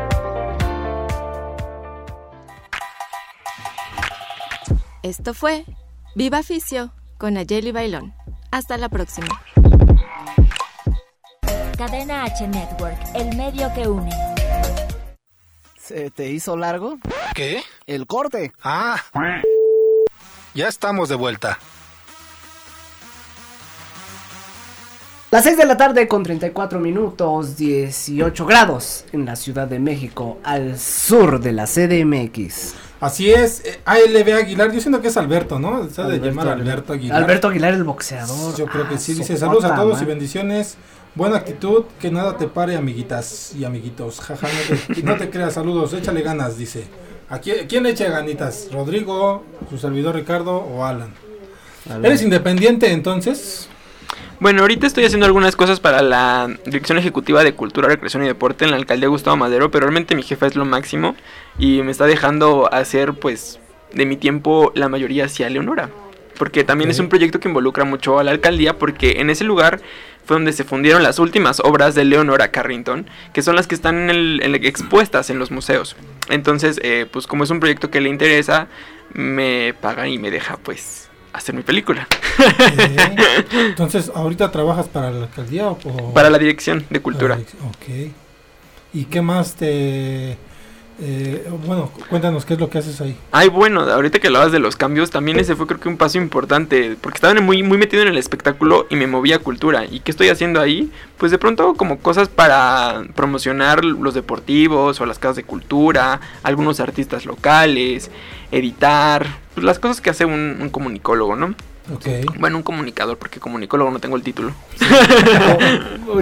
Esto fue Viva Ficio con Ayeli Bailón. Hasta la próxima. Cadena H Network, el medio que une. ¿Se te hizo largo? ¿Qué? El corte. Ah. Ya estamos de vuelta. Las 6 de la tarde con 34 minutos, 18 grados en la Ciudad de México, al sur de la CDMX. Así es, eh, ALB Aguilar, yo siento que es Alberto, ¿no? Se ha de Alberto llamar Aguilar. Alberto Aguilar. Alberto Aguilar, el boxeador. Yo creo que Ah, sí, su dice saludos a todos y bendiciones. Buena actitud, que nada te pare, amiguitas y amiguitos. Jaja, no te, no te creas, saludos, échale ganas, dice. ¿A quién, quién le echa ganitas? ¿Rodrigo, su servidor Ricardo o Alan? ¿Eres independiente entonces? Bueno, ahorita estoy haciendo algunas cosas para la Dirección Ejecutiva de Cultura, Recreación y Deporte en la Alcaldía Gustavo Madero, pero realmente mi jefa es lo máximo y me está dejando hacer pues de mi tiempo la mayoría hacia Leonora. Porque también es un proyecto que involucra mucho a la alcaldía porque en ese lugar fue donde se fundieron las últimas obras de Leonora Carrington, que son las que están en el- en el- expuestas en los museos. Entonces, eh, pues como es un proyecto que le interesa, me paga y me deja pues hacer mi película. Eh, entonces, ¿ahorita trabajas para la alcaldía o Para la Dirección de Cultura. Ok. ¿Y qué más te... eh, bueno, cuéntanos qué es lo que haces ahí. Ay, bueno, ahorita que hablabas de los cambios, también ese fue creo que un paso importante, porque estaba muy, muy metido en el espectáculo y me movía a cultura. ¿Y qué estoy haciendo ahí? Pues de pronto hago como cosas para promocionar los deportivos o las casas de cultura, algunos artistas locales, editar, pues, las cosas que hace un, un comunicólogo, ¿no? Bueno, un comunicador, porque comunicólogo no tengo el título.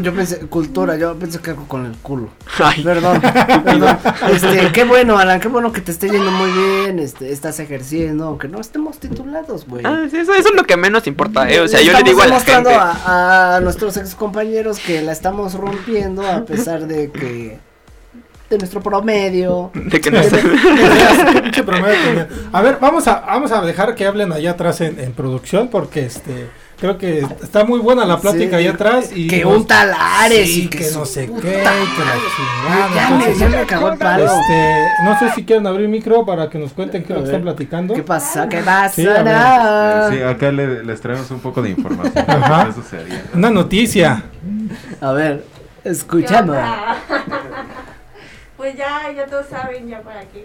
Yo pensé, cultura, yo pensé que con el culo. Ay. Perdón, perdón. Este, qué bueno, Alan, qué bueno que te esté yendo muy bien, este, estás ejerciendo, aunque no estemos titulados, güey. Ah, sí, eso, eso es lo que menos importa, ¿eh? O sea, yo le digo a la demostrando gente. a, a nuestros ex compañeros que la estamos rompiendo a pesar de que de nuestro promedio. De que no sé. Pinche promedio tenía. A ver, vamos a, vamos a dejar que hablen allá atrás en, en producción porque este creo que está muy buena la plática Sí, allá atrás y que nos- un talares sí, y que, que no sé qué, que la chingada. Ya me- entonces, ya me cagó el palo. Este, no sé si quieren abrir micro para que nos cuenten qué es lo que están platicando. ¿Qué pasa? ¿Qué Sí, a pasará? Sí, acá le- les traemos un poco de información. Ajá. Eso sería. Una noticia. A ver, escuchamos. Pues ya, ya todos saben, ya por aquí.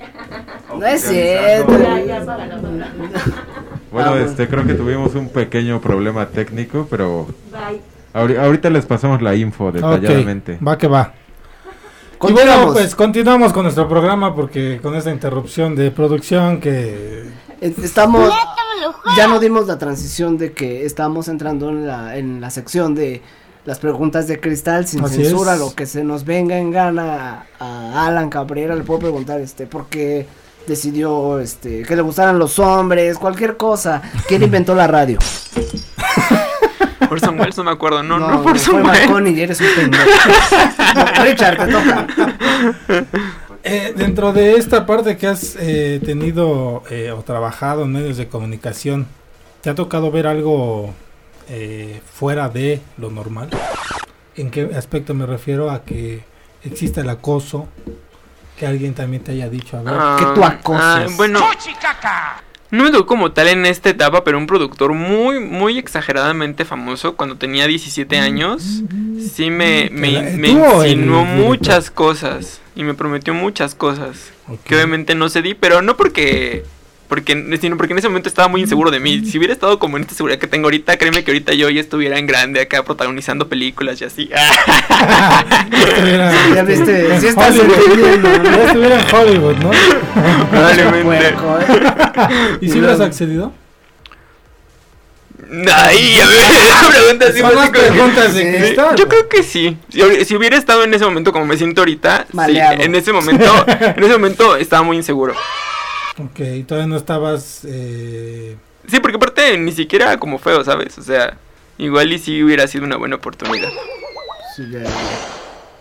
No es cierto. Ya, ya para la. Bueno, este, creo que tuvimos un pequeño problema técnico, pero Bye. ahori- ahorita les pasamos la info detalladamente. Va que va. Y bueno, Continuamos. pues continuamos con nuestro programa porque con esta interrupción de producción que Es- Estamos. Ya no dimos la transición de que estamos entrando en la, en la sección de las preguntas de cristal sin Así censura, es. lo que se nos venga en gana a, Alan Cabrera, le puedo preguntar este por qué decidió este que le gustaran los hombres, cualquier cosa. ¿Quién inventó la radio? Orson Welles, no me acuerdo. No, no, fue Orson Welles. Marconi, eres un pendejo. No, Richard, te toca. Eh, dentro de esta parte que has eh, tenido eh, o trabajado en medios de comunicación, ¿te ha tocado ver algo eh, fuera de lo normal? ¿En qué aspecto me refiero a que existe el acoso? Que alguien también te haya dicho, a ver. Ah, Que tú acoses. ah, bueno, no me tocó como tal en esta etapa, pero un productor muy, muy exageradamente famoso cuando tenía 17 años, sí me, me, ¿La- me tú o el insinuó muchas cosas y me prometió muchas cosas que obviamente no cedí, pero no porque... Porque, sino porque en ese momento estaba muy inseguro de mí. Si hubiera estado como en esta seguridad que tengo ahorita, créeme que ahorita yo ya estuviera en grande acá protagonizando películas y así. Estuviera, Ya viste, en sí estás estuviera en Hollywood, ¿no? Probablemente. Puerco, ¿eh? ¿Y si has accedido? Ay, a ver, esa pregunta sí Son fue las así como que- preguntas de cristal. Yo creo que sí. Si, hubi- si hubiera estado en ese momento como me siento ahorita, sí, en ese momento, en ese momento estaba muy inseguro. Ok, todavía no estabas... Eh, Sí, porque aparte ni siquiera como feo, ¿sabes? O sea, igual y sí hubiera sido una buena oportunidad. Sí, ya, ya.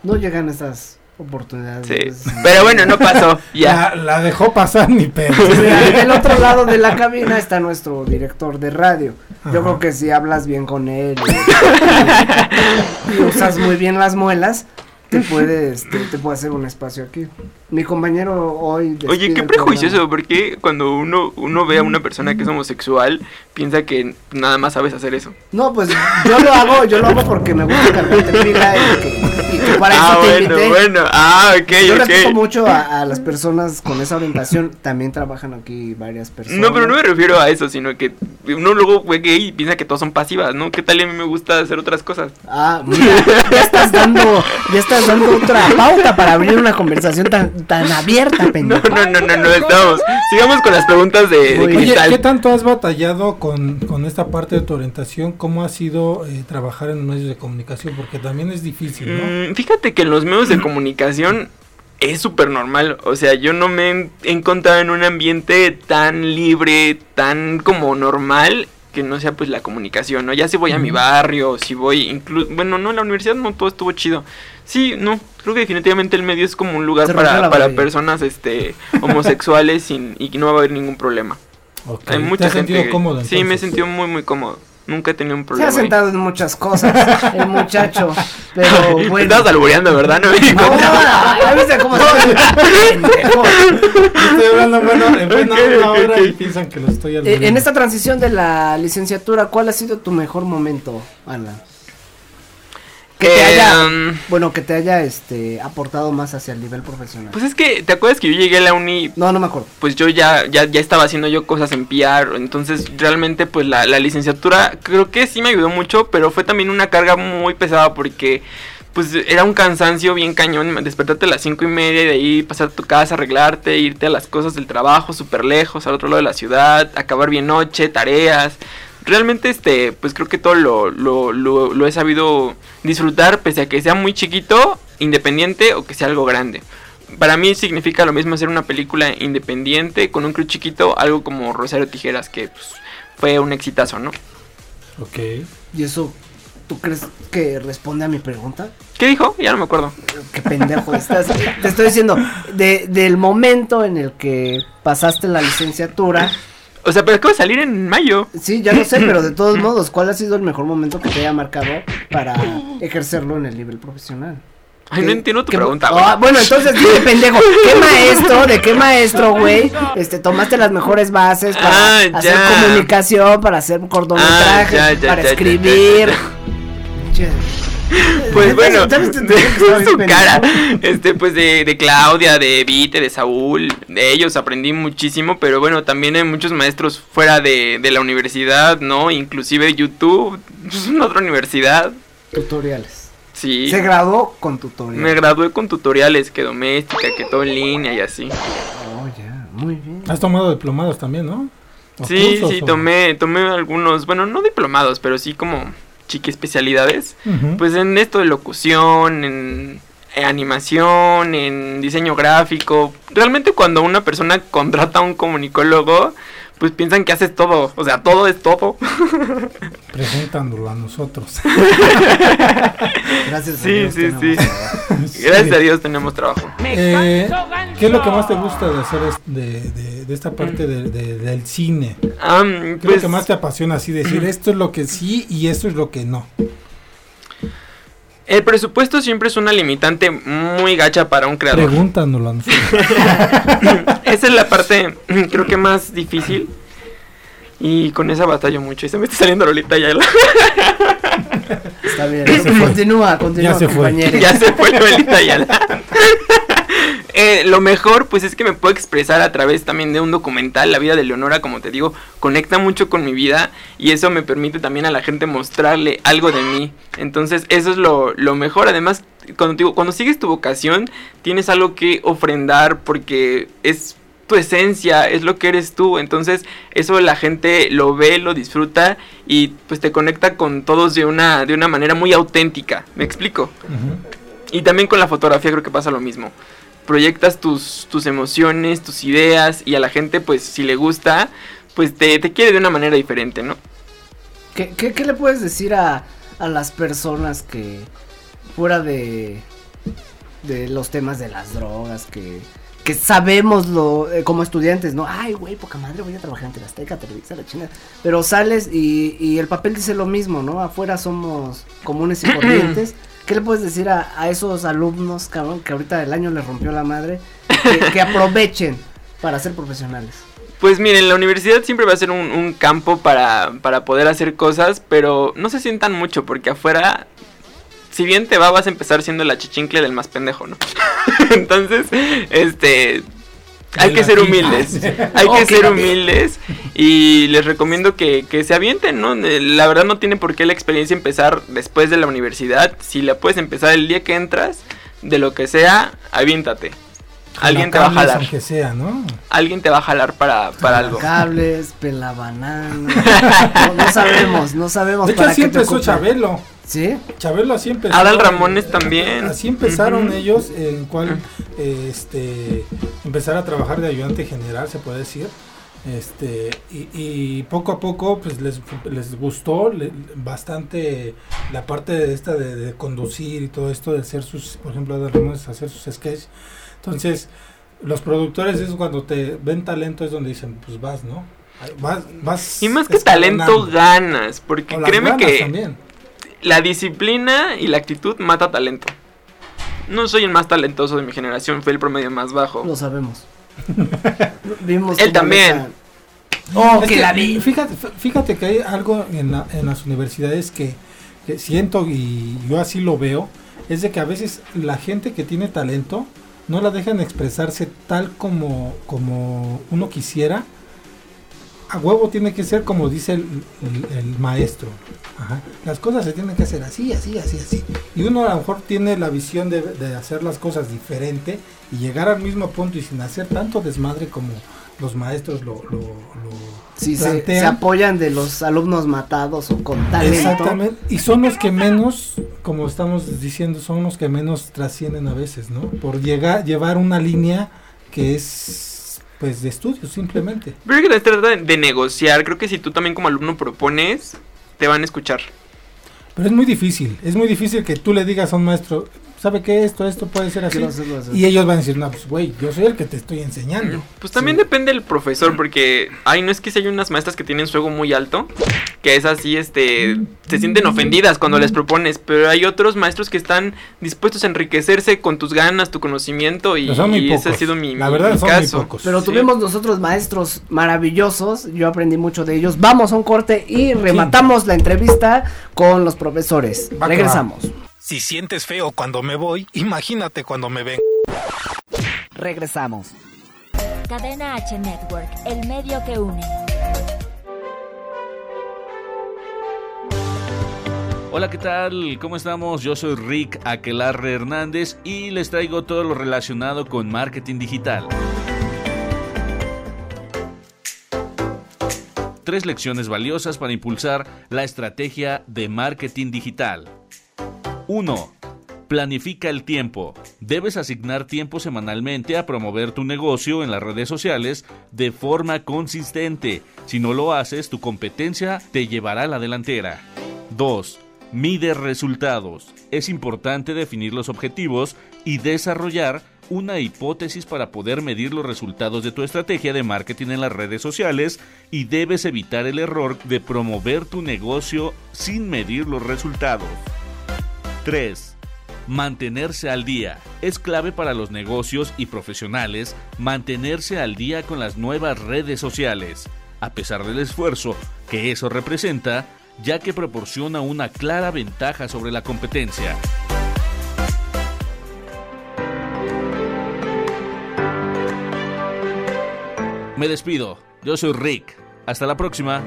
No llegan esas oportunidades. Sí. Pero bueno, no pasó. Ya. la, la dejó pasar mi perro. Mira, del otro lado de la cabina está nuestro director de radio. Yo creo que si hablas bien con él y, y usas muy bien las muelas, te puede, este, te puede hacer un espacio aquí. Mi compañero hoy. Oye, qué prejuicioso, porque cuando uno, uno ve a una persona que es homosexual, piensa que nada más sabes hacer eso. No, pues yo lo hago, yo lo hago porque me gusta cargarte pila y que para ah, eso te bueno, invité. bueno. Ah, ok, Yo ok. respeto mucho a, a las personas con esa orientación. También trabajan aquí varias personas. No, pero no me refiero a eso, sino que uno luego fue gay y piensa que todos son pasivas, ¿no? ¿Qué tal y a mí me gusta hacer otras cosas? Ah, mira, ya estás dando, ya estás dando otra pauta para abrir una conversación tan, tan abierta, No, pendejo. no, no, no, no, estamos. Sigamos con las preguntas de, de. Oye, cristal. ¿qué tanto has batallado con, con esta parte de tu orientación? ¿Cómo ha sido eh, trabajar en medios de comunicación? Porque también es difícil, ¿no? Mm, fíjate que en los medios de comunicación es súper normal. O sea, yo no me he encontrado en un ambiente tan libre, tan como normal que no sea pues la comunicación, ¿no? Ya si voy a mi barrio, si voy incluso... Bueno, no, en la universidad no, todo estuvo chido. Sí, no, creo que definitivamente el medio es como un lugar Se para, para personas este homosexuales sin, y no va a haber ningún problema. Ok, Hay ¿Te mucha has gente... sentido cómodo sí, me he sentido muy, muy cómodo. Nunca he tenido un Se problema. ha ahí. sentado en muchas cosas, el muchacho, pero bueno. estabas albureando, ¿verdad? No me di No. ¿ya viste cómo. Estoy hablando bueno, en buena Ok, una ok, hora ok. y piensan que lo estoy Eh, albureando. en esta transición de la licenciatura, ¿cuál ha sido tu mejor momento, Alan? Que te Eh, haya, um, bueno, que te haya, este, aportado más hacia el nivel profesional. Pues es que, ¿te acuerdas que yo llegué a la uni? No, no me acuerdo. Pues yo ya, ya, ya estaba haciendo yo cosas en PR, entonces realmente pues la, la licenciatura creo que sí me ayudó mucho, pero fue también una carga muy pesada porque pues era un cansancio bien cañón, despertarte a las cinco y media y de ahí pasar a tu casa, arreglarte, irte a las cosas del trabajo súper lejos, al otro lado de la ciudad, acabar bien noche, tareas. Realmente, este, pues creo que todo lo, lo, lo, lo he sabido disfrutar, pese a que sea muy chiquito, independiente o que sea algo grande. Para mí significa lo mismo hacer una película independiente con un crew chiquito, algo como Rosario Tijeras, que pues, fue un exitazo, ¿no? Ok. ¿Y eso tú crees que responde a mi pregunta? ¿Qué dijo? Ya no me acuerdo. Qué pendejo estás. Te estoy diciendo, de, del momento en el que pasaste la licenciatura. O sea, pero acaba de salir en mayo. Sí, ya lo sé, pero de todos modos, ¿cuál ha sido el mejor momento que te haya marcado para ejercerlo en el nivel profesional? Ay, no entiendo tu ¿Qué- pregunta. Ah, bueno, entonces dime, pendejo, ¿qué maestro, de qué maestro, güey? Este, tomaste las mejores bases para Ah, hacer ya. comunicación, para hacer cortometrajes, Ah, ya, ya, para ya, ya, escribir. Che. Pues bueno, de bien su cara, este, pues de, de Claudia, de Vite, de Saúl, de ellos aprendí muchísimo, pero bueno, también hay muchos maestros fuera de, de la universidad, ¿no? Inclusive YouTube, es una otra universidad, Tutoriales. sí. Se graduó con tutoriales. Me gradué con tutoriales, que doméstica, que todo en línea y así. Oh, ya, muy bien. Has tomado diplomados también, ¿no? ¿O Sí, cursos sí, o- tomé, tomé algunos, bueno, no diplomados, pero sí como chiqui especialidades. Pues en esto de locución, en, en animación, en diseño gráfico. Realmente cuando una persona contrata a un comunicólogo, pues piensan que haces todo. O sea, todo es todo. Presentándolo a nosotros. Gracias a Sí, Dios sí, sí. Gracias a Dios tenemos trabajo. Eh, ¿Qué es lo que más te gusta de hacer es- de, de- de esta parte de- de- del cine? ¿Qué es pues- lo que más te apasiona así decir esto es lo que sí y esto es lo que no? El presupuesto siempre es una limitante muy gacha para un creador. Pregúntanoslo. Esa es la parte, creo que más difícil. Y con esa batallo mucho. Y se me está saliendo Lolita ya. Está bien. Continúa, continúa, Ya se fue. compañero. Ya se fue Lolita Ayala. Eh, lo mejor, pues es que me puedo expresar a través también de un documental. La vida de Leonora, como te digo, conecta mucho con mi vida. Y eso me permite también a la gente mostrarle algo de mí. Entonces, eso es lo, lo mejor. Además, cuando, digo, cuando sigues tu vocación, tienes algo que ofrendar porque es tu esencia, es lo que eres tú. Entonces, eso la gente lo ve, lo disfruta y pues te conecta con todos de una, de una manera muy auténtica. ¿Me explico? Y también con la fotografía creo que pasa lo mismo. Proyectas tus, tus emociones, tus ideas y a la gente pues si le gusta, pues te, te quiere de una manera diferente, ¿no? ¿Qué, qué, qué le puedes decir a, a las personas que fuera de, de los temas de las drogas, que, que sabemos lo, eh, como estudiantes, ¿no? Ay, güey, poca madre, voy a trabajar en Telazteca, Televisa, la chingada. Pero sales y, y el papel dice lo mismo, ¿no? Afuera somos comunes y corrientes. ¿Qué le puedes decir a, a esos alumnos, cabrón, que ahorita el año les rompió la madre? Que, aprovechen para ser profesionales. Pues miren, la universidad siempre va a ser un, un campo para, para poder hacer cosas, pero no se sientan mucho porque afuera, si bien te va, vas a empezar siendo la chichincle del más pendejo, ¿no? Entonces, este... Hay que ser humildes, hay que ser humildes y les recomiendo que, que se avienten, ¿no? Eh, La verdad no tiene por qué la experiencia empezar después de la universidad, si la puedes empezar el día que entras, de lo que sea, aviéntate. Alguien te va a jalar, Aunque sea, ¿no? alguien te va a jalar para, para algo. Cables, pelabanana. No, no sabemos, no sabemos De hecho, para así qué te. Chabelo. ¿Sí? Chabelo así empezó. Adal Ramones también. Así empezaron ellos, en cual eh, este empezar a trabajar de ayudante general, se puede decir. Este, y, y poco a poco pues les, les gustó le- bastante la parte de esta de, de conducir y todo esto de hacer sus, por ejemplo, Adal Ramones hacer sus sketches. Entonces, los productores es cuando te ven talento es donde dicen, pues vas, ¿no? Vas, vas Y más que talento ganas, porque créeme ganas que también. La disciplina y la actitud mata talento. No soy el más talentoso de mi generación, fue el promedio más bajo. Lo sabemos. Vimos Él también. Oh, Es que que la vi. Fíjate, fíjate que hay algo en, la- en las universidades que, que siento y yo así lo veo, es de que a veces la gente que tiene talento no la dejan expresarse tal como, como uno quisiera a huevo tiene que ser como dice el, el- el maestro. Ajá. Las cosas se tienen que hacer así, así, así, así. Y uno a lo mejor tiene la visión de, de hacer las cosas diferente y llegar al mismo punto y sin hacer tanto desmadre como los maestros lo, lo, lo Sí, se, apoyan de los alumnos matados o con talento. Exactamente. Y son los que menos, como estamos diciendo, son los que menos trascienden a veces, ¿no? Por llegar, llevar una línea que es, pues, de estudio, simplemente. Pero creo que se trata de negociar. Creo que si tú también como alumno propones, te van a escuchar. Pero es muy difícil, es muy difícil que tú le digas a un maestro, ¿sabe qué? Esto, esto puede ser así. Quiero hacerlo así. Y ellos van a decir, no, pues, güey, yo soy el que te estoy enseñando. Pues también depende del profesor, porque ay, no es que si hay unas maestras que tienen su ego muy alto, que es así, este, se sienten ofendidas cuando les propones, pero hay otros maestros que están dispuestos a enriquecerse con tus ganas, tu conocimiento y, son muy y ese ha sido mi, La mi- verdad mi son muy caso. pocos. Pero Sí. tuvimos nosotros maestros maravillosos, yo aprendí mucho de ellos. Vamos a un corte y rematamos la entrevista con los profesores. Va que Regresamos. Si sientes feo cuando me voy, imagínate cuando me ven. Regresamos. Cadena H Network, el medio que une. Hola, ¿qué tal? ¿Cómo estamos? Yo soy Rick Aquelarre Hernández y les traigo todo lo relacionado con marketing digital. Tres lecciones valiosas para impulsar la estrategia de marketing digital. 1. Planifica el tiempo. Debes asignar tiempo semanalmente a promover tu negocio en las redes sociales de forma consistente. Si no lo haces, tu competencia te llevará a la delantera. 2. Mide resultados. Es importante definir los objetivos y desarrollar una hipótesis para poder medir los resultados de tu estrategia de marketing en las redes sociales y debes evitar el error de promover tu negocio sin medir los resultados. 3. Mantenerse al día. Es clave para los negocios y profesionales mantenerse al día con las nuevas redes sociales, a pesar del esfuerzo que eso representa, ya que proporciona una clara ventaja sobre la competencia. Me despido, yo soy Rick. Hasta la próxima.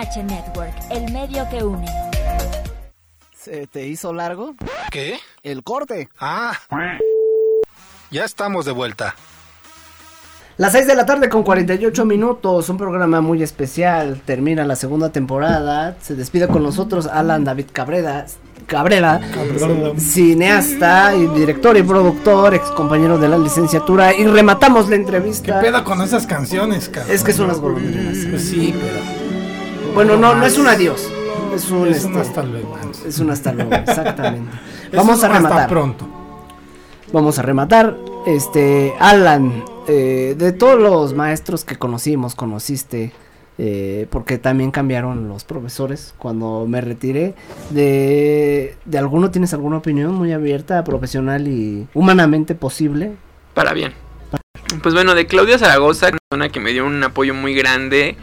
H Network, el medio que une. ¿Se te hizo largo? ¿Qué? El corte. Ah. Ya estamos de vuelta. Las 6 de la tarde con 48 minutos, un programa muy especial. Termina la segunda temporada. Se despide con nosotros Alan David Cabrera, Cabrera, Cabrera. cineasta y director y productor, ex compañero de la licenciatura. Y rematamos la ¿Qué entrevista. pedo con esas canciones, cabrón? Es que son las golondrinas. Sí, pero. Bueno, no, no es un adiós. Es un, Es un este, hasta luego. Es un hasta luego, exactamente. Es Vamos un a rematar. Hasta pronto. Vamos a rematar. Este, Alan, eh, de todos los maestros que conocimos, conociste, eh, porque también cambiaron los profesores cuando me retiré. De, de alguno tienes alguna opinión muy abierta, profesional y humanamente posible? Para bien. Pues bueno, de Claudia Zaragoza, una persona que me dio un apoyo muy grande,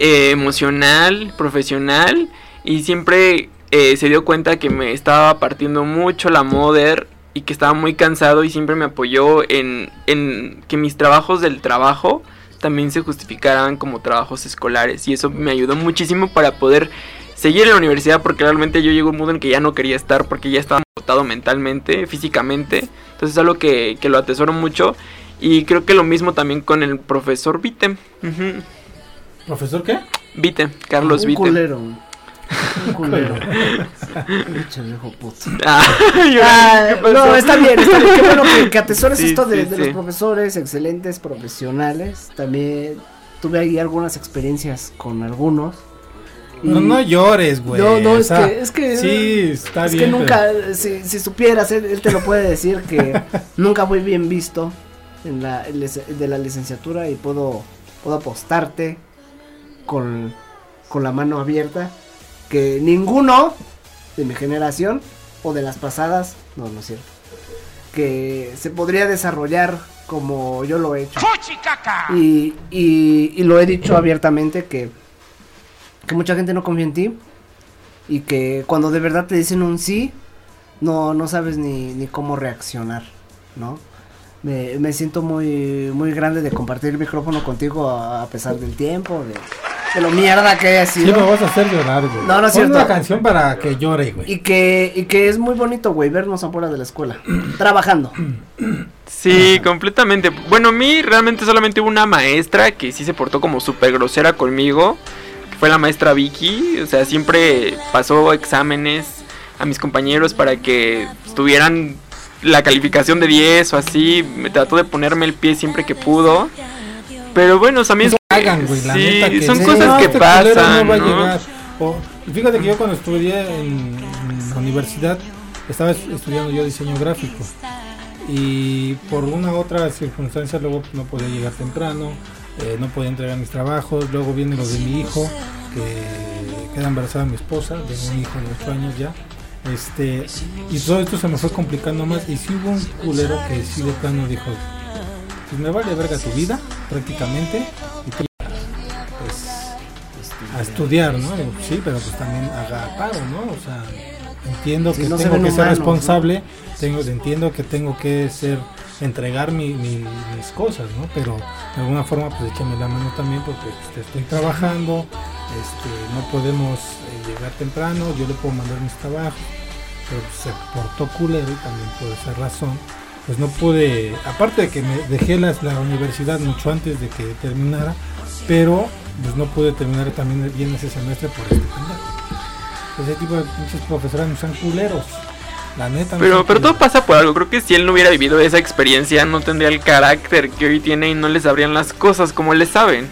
eh, emocional, profesional, y siempre eh, se dio cuenta que me estaba partiendo mucho la moder y que estaba muy cansado y siempre me apoyó en, en que mis trabajos del trabajo también se justificaran como trabajos escolares y eso me ayudó muchísimo para poder seguir en la universidad porque realmente yo llegué a un mundo en que ya no quería estar porque ya estaba agotado mentalmente, físicamente, entonces es algo que, que lo atesoro mucho y creo que lo mismo también con el profesor Vite. Ujú. ¿Profesor qué? Vite, Carlos un Vite. culero. Un culero. Pinche viejo puto. Ah, Ah, no, está bien, está bien. Qué bueno que, que atesores Sí, esto de, sí, de sí. los profesores, excelentes profesionales. También tuve ahí algunas experiencias con algunos. Y- no llores, güey. No, no, o es sea, que, es que. Sí, está es bien. que pero- nunca, si, si supieras, él, él te lo puede decir que nunca fui bien visto en la de la licenciatura y puedo, puedo apostarte con, con la mano abierta que ninguno de mi generación o de las pasadas, no, no es cierto, que se podría desarrollar como yo lo he hecho. Y, y, y lo he dicho abiertamente que, que mucha gente no confía en ti y que cuando de verdad te dicen un sí, no, no sabes ni, ni cómo reaccionar, ¿no? Me, me siento muy, muy grande de compartir el micrófono contigo a, a pesar del tiempo, de, de lo mierda que haya Sí, sido. me vas a hacer llorar, güey. No, no es Pon cierto. una canción para que llore, güey. Y que, y que es muy bonito, güey, vernos afuera de la escuela, trabajando. Sí, completamente. Bueno, a mí realmente solamente hubo una maestra que sí se portó como súper grosera conmigo. Que fue la maestra Vicky. O sea, siempre pasó exámenes a mis compañeros para que tuvieran la calificación de 10 o así. Me trató de ponerme el pie siempre que pudo. Pero bueno, también... Hagan, güey, la sí, neta que son sí. cosas No, que este pasan. no va a ¿no? llegar. O- y fíjate que yo cuando estudié en, en la universidad estaba es- estudiando yo diseño gráfico y por una otra circunstancia luego no podía llegar temprano, eh, no podía entregar mis trabajos, luego viene lo de mi hijo que queda embarazada mi esposa, tengo un hijo de 8 años ya. Este, y todo esto se me fue complicando más y sí hubo un culero que sí de plano dijo, pues me vale verga tu vida prácticamente y tú pues a estudiar, ¿no? Sí, pero pues también haga paro, ¿no? O sea, entiendo que no tengo que ser responsable, tengo, entiendo que tengo que ser, entregar mi, mi- mis cosas, ¿no? Pero de alguna forma pues échame la mano también porque pues, estoy trabajando, este, no podemos eh, llegar temprano, yo le puedo mandar mis trabajos, pero pues, se portó culero y también por esa razón pues no pude, aparte de que me dejé las- la universidad mucho antes de que terminara, pero pues no pude terminar también bien ese semestre por este pendejo. Ese tipo de pinches profesores no sean culeros. La neta. Pero, pero todo pasa por algo. Creo que si él no hubiera vivido esa experiencia, no tendría el carácter que hoy tiene y no le sabrían las cosas como le saben.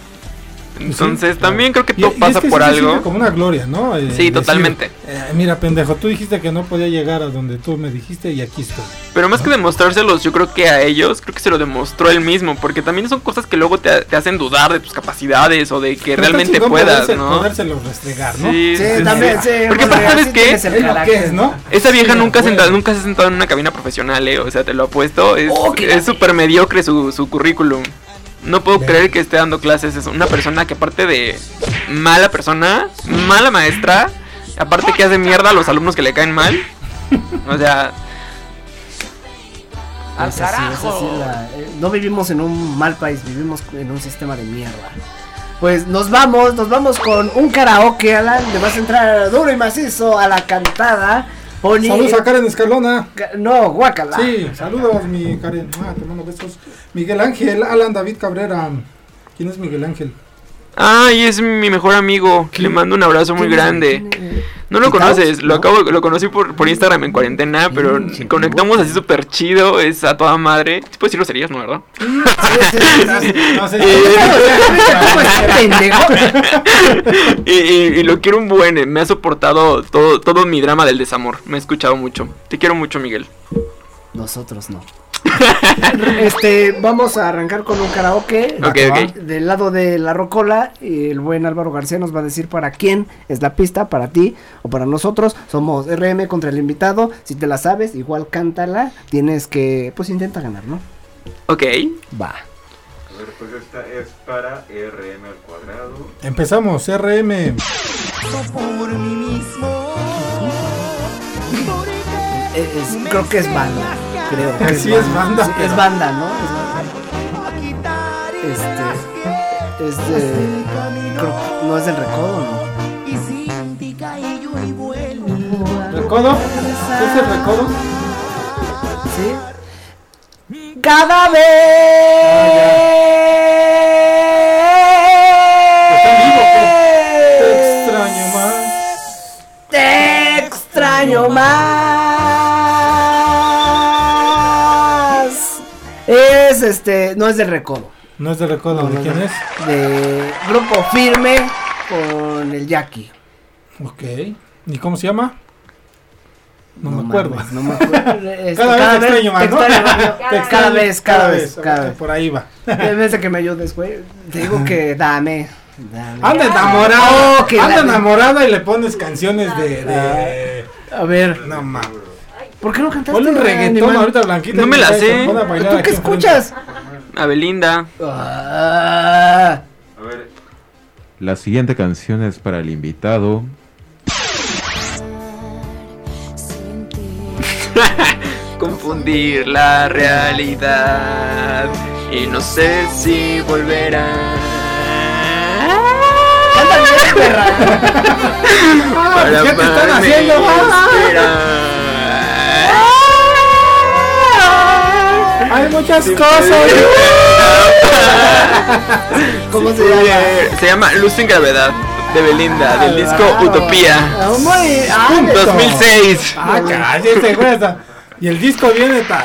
Entonces, Sí, también creo que Y- todo y es pasa que por algo. como una gloria, ¿no? Eh, Sí, totalmente. eh, mira, pendejo, tú dijiste que no podía llegar a donde tú me dijiste y aquí estoy. Pero más que demostrárselos, yo creo que a ellos, creo que se lo demostró él mismo. Porque también son cosas que luego te, te hacen dudar de tus capacidades o de que Pero realmente puedas, poderse- ¿no? podérselos restregar, ¿no? Sí, Sí, sí, también, sí. sí. Porque bueno, aparte, ¿sabes qué? Es lo que es, ¿no? Esa vieja Sí, nunca, senta- nunca se ha sentado en una cabina profesional, ¿eh? O sea, te lo apuesto. Es Oh, qué es súper mediocre su, su currículum. No puedo creer que esté dando clases. Es una persona que aparte de mala persona, mala maestra, aparte que hace mierda a los alumnos que le caen mal. O sea, Es así, es así la- eh, no vivimos en un mal país, vivimos en un sistema de mierda. Pues nos vamos, nos vamos con un karaoke, Alan. Le vas a entrar duro y macizo a la cantada. Poni- Saludos a Karen Escalona. No, guácala. Sí, saludos mi Karen. Ah, te mando besos. Miguel Ángel, Alan David Cabrera. ¿Quién es Miguel Ángel? Ay, es mi mejor amigo. Le mando un abrazo muy grande. No lo conoces, lo acabo, lo conocí por, por Instagram en cuarentena, pero Mm, conectamos así súper chido, es a toda madre. ¿Sí puedes decir groserías, no, verdad? Sí, sí, sí, sí. No sé. ¿Cómo es pendejo? y, y- y lo quiero un buen, eh, me ha soportado todo, todo mi drama del desamor, me ha escuchado mucho. Te quiero mucho, Miguel. Nosotros no. este, vamos a arrancar con un karaoke. Ok, ok. Del lado de la rocola, y el buen Álvaro García nos va a decir para quién es la pista, para ti o para nosotros. Somos RM contra el invitado. Si te la sabes, igual cántala. Tienes que, pues intenta ganar, ¿no? Ok. Va. A ver, pues esta es para RM al cuadrado. Empezamos, RM. Eh, es- creo que es banda. Creo que Sí, es banda, es banda, ¿no? Es banda. Este. Es de. Creo que no es del recodo, ¿no? ¿Recodo? ¿Es el recodo? ¿Sí? Cada vez. Te este, no es del recodo. No es de recodo, No, ¿de no, quién no. es? De grupo firme con el Jackie. Ok. ¿Y cómo se llama? No, me mames, acuerdo. no me acuerdo. Este, cada, vez extraño ¿no? extraño Cada extraño vez, cada vez, cada vez. Por ahí va. En vez de que me ayudes, güey. Te digo que dame. dame. Anda enamorado. Oh, anda enamorada y le pones canciones de. de... A ver. No mames. ¿Por qué no cantaste? Ponle un güey, reggaetón animal? ahorita, Blanquita. No me la sé. ¿Tú qué escuchas? A Belinda. Ah, A ver. La siguiente canción es para el invitado. confundir la realidad y no sé si volverá. ¿Qué te están haciendo? Muchas cosas. ¿Cómo se llama? Se llama Luz en Gravedad de Belinda, del disco Utopía. Ah, Muy, ah, 2006. Ah, cállese, güey. esa- Y el disco viene tan.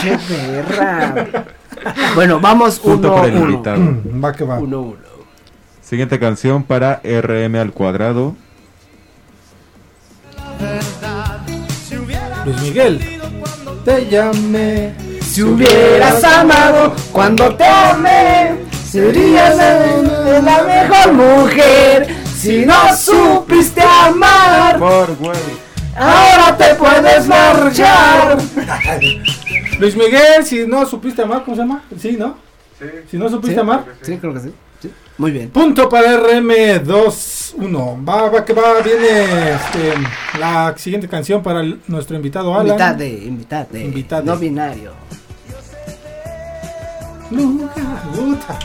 Che perra. Bueno, vamos Punto uno uno. Va que va. Uno uno. Siguiente canción para RM al cuadrado. Luis Miguel. Te llamé. Si hubieras amado cuando te amé, serías la, la mejor mujer. Si no supiste amar, Por güey. ahora te puedes marchar. Luis Miguel, si no supiste amar, ¿cómo se llama? Sí, ¿no? Si no supiste ¿Sí? amar. Sí, creo que sí. sí. Muy bien. Punto para RM21. Va, va, que va. Viene este, la siguiente canción para el- nuestro invitado Alan. Invitade, invitade. Invitade. No binario. Nunca, puta.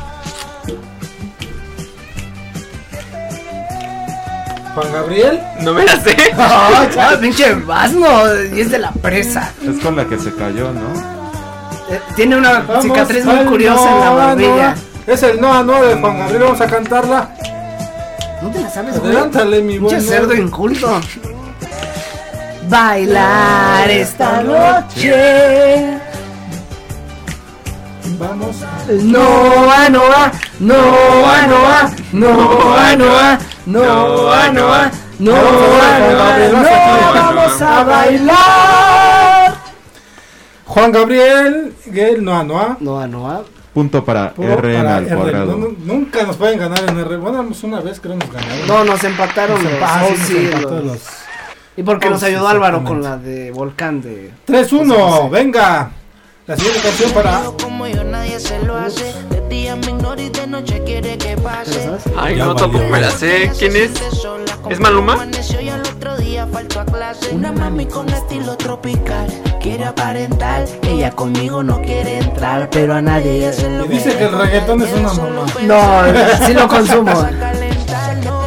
Juan Gabriel. No me la sé. Oh, ya, pinche vasno, y es de la presa. Es con la que se cayó, ¿no? Eh, tiene una Vamos cicatriz muy curiosa en la barbilla. Es el Noa Noa de Juan Gabriel. Vamos a cantarla. ¿No te la sabes, güey? Adelántale, mi Pinche buen. cerdo inculto. Bailar esta noche. Vamos. Noa, Noa, Noa, Noa, Noa, Noa, Noa, Noa, Noa, Noa, Noa, vamos a bailar. Juan Gabriel, Gael, Noa Noa. Noa, Noa. Punto para para al R. cuadrado. No, no, nunca nos pueden ganar en R. Bueno, una vez creo nos ganaron. No, nos empataron Nos los empa- sí, nos sí, empató los- los- Y porque Oh, nos sí, ayudó Álvaro con la de Volcán de... 3-1, venga. La siguiente canción para. Como yo nadie se lo hace. De día me ignora y de noche quiere que pase. Ay, Ya no, tampoco me la sé. ¿Quién es? ¿Es Maluma? Amaneció y al otro día faltó a clase. Una mami con estilo tropical. Quiere aparentar. Ella conmigo no quiere entrar. Pero a nadie se lo Y dice que el reggaetón es una mamá. No, sí lo consumo.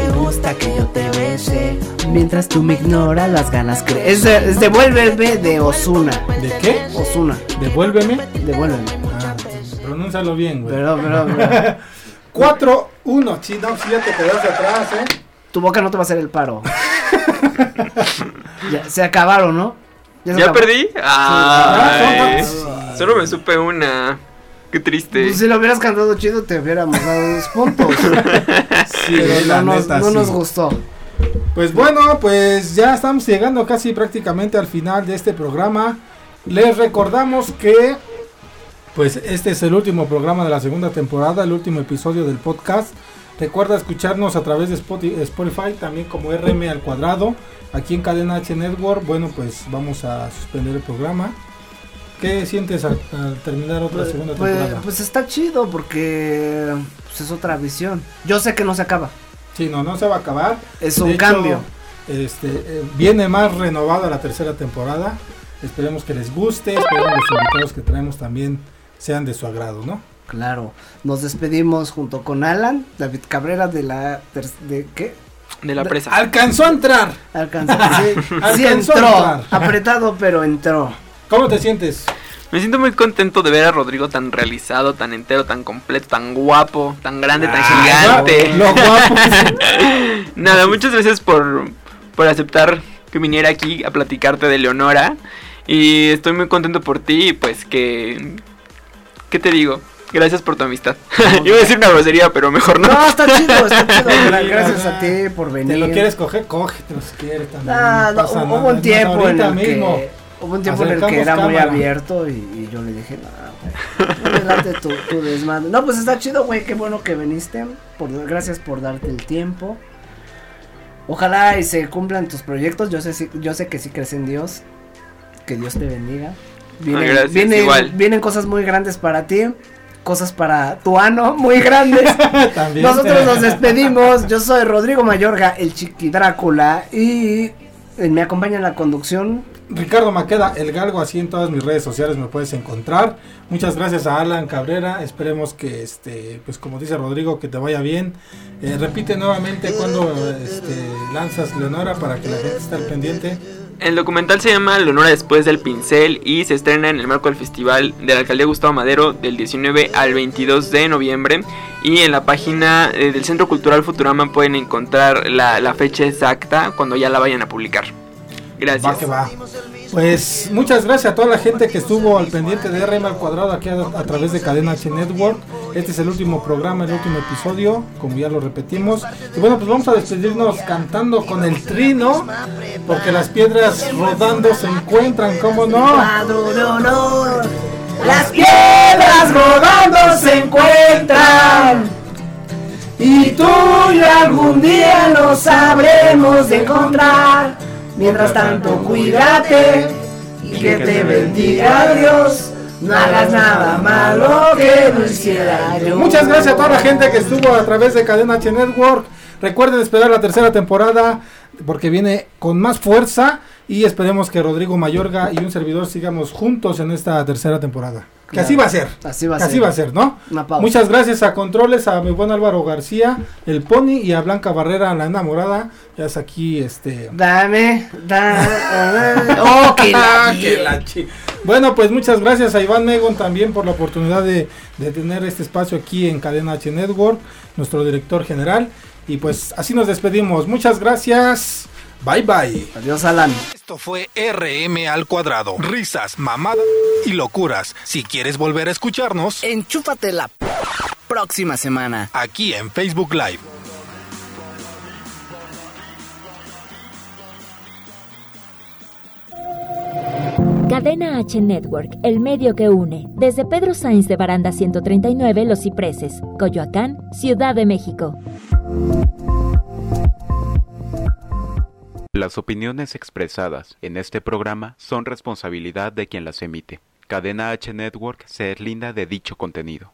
Me gusta que yo te bese. Mientras tú me ignoras, las ganas crecen. Es Devuélveme de Osuna. ¿De qué? Osuna. Devuélveme. Devuélveme. Pronúncialo bien, güey. Pero, pero, pero. 4-1. Sí, no, sí, ya te quedaste atrás, ¿eh? Tu boca no te va a hacer el paro. ya, se acabaron, ¿no? ¿Ya perdí? Ay, Sí. solo me supe una. Qué triste. Pues si lo hubieras cantado chido, te hubiéramos dado dos puntos. Sí, Pero la no, nos, neta, no sí. nos gustó. Pues bueno, pues ya estamos llegando casi prácticamente al final de este programa. Les recordamos que pues este es el último programa de la segunda temporada, el último episodio del podcast. Recuerda escucharnos a través de Spoti- Spotify, también como RM al cuadrado, aquí en Cadena H Network. Bueno, pues vamos a suspender el programa. ¿Qué sientes al, al terminar otra segunda Pues, temporada? pues está chido porque pues, es otra visión. Yo sé que no se acaba. Sí, no, no se va a acabar. Es De un hecho, cambio. Este, eh, viene más renovada la tercera temporada. Esperemos que les guste. Esperemos los invitados que traemos también sean de su agrado, ¿no? Claro. Nos despedimos junto con Alan, David Cabrera de la... ter- ¿De qué? De la presa. Alcanzó a entrar. Alcanzó. Sí, sí Alcanzó a entró. entrar. Apretado, pero entró. ¿Cómo te sientes? Me siento muy contento de ver a Rodrigo tan realizado, tan entero, tan completo, tan guapo, tan grande, tan Ah, gigante. lo guapo. Nada, muchas gracias por, por aceptar que viniera aquí a platicarte de Leonora. Y estoy muy contento por ti pues que... ¿Qué te digo? Gracias por tu amistad. Iba a decir una grosería, pero mejor no. No, está chido, está chido. Gracias a ti por venir. ¿Te lo quieres coger? Cógetelo si quieres también. Ah, no, pasa hubo un tiempo en el mismo. que hubo un tiempo en el que era muy abierto y, y yo le dije, no, güey, no me late tu, tu desmadre. No, pues está chido, güey, qué bueno que viniste. Por, gracias por darte el tiempo. Ojalá y se cumplan tus proyectos. Yo sé, si- yo sé que sí crees en Dios. Que Dios te bendiga. Vienen, gracias, vienen, igual. vienen cosas muy grandes para ti. Cosas para tu ano muy grandes. También. Nosotros nos despedimos. Yo soy Rodrigo Mayorga, el Chiqui Drácula. Y Me acompaña en la conducción. Ricardo Maqueda, el galgo, así en todas mis redes sociales me puedes encontrar. Muchas gracias a Alan Cabrera. Esperemos que, este, pues como dice Rodrigo, que te vaya bien. Eh, repite nuevamente cuando este, lanzas Leonora para que la gente esté al pendiente. El documental se llama Leonora después del pincel y se estrena en el marco del Festival de la Alcaldía Gustavo Madero del 19 al 22 de noviembre. Y en la página eh, del Centro Cultural Futurama pueden encontrar la, fecha exacta cuando ya la vayan a publicar. Gracias. Pues muchas gracias a toda la gente que estuvo al pendiente de RM al cuadrado aquí a, a través de Cadena H Network. Este es el último programa, el último episodio, como ya lo repetimos. Y bueno, pues vamos a despedirnos cantando con el trino, porque las piedras rodando se encuentran, ¿cómo no? Las piedras rodando se encuentran. Y tú y algún día nos sabremos de encontrar. Mientras tanto, cuídate y que te bendiga Dios. No hagas nada malo que no. Muchas gracias a toda la gente que estuvo a través de Cadena H Network. Recuerden esperar la tercera temporada porque viene con más fuerza y esperemos que Rodrigo Mayorga y un servidor sigamos juntos en esta tercera temporada. Que Claro. así va a ser. Así va a ser. así va a ser, ¿no? Muchas gracias a Controles, a mi buen Álvaro García, el Pony y a Blanca Barrera, la enamorada. Ya es aquí, este... Dame, dame. Oh, que la Que la chi- Bueno, pues muchas gracias a Iván Megon también por la oportunidad de, de tener este espacio aquí en Cadena H Network, nuestro director general. Y pues así nos despedimos. Muchas gracias. Bye bye. Adiós, Alan. Esto fue RM al cuadrado. Risas, mamadas y locuras. Si quieres volver a escucharnos, enchúfate la próxima semana. Aquí en Facebook Live. Cadena H Network, el medio que une. Desde Pedro Sainz de Baranda 139, Los Cipreses, Coyoacán, Ciudad de México. Las opiniones expresadas en este programa son responsabilidad de quien las emite. Cadena H Network se deslinda de dicho contenido.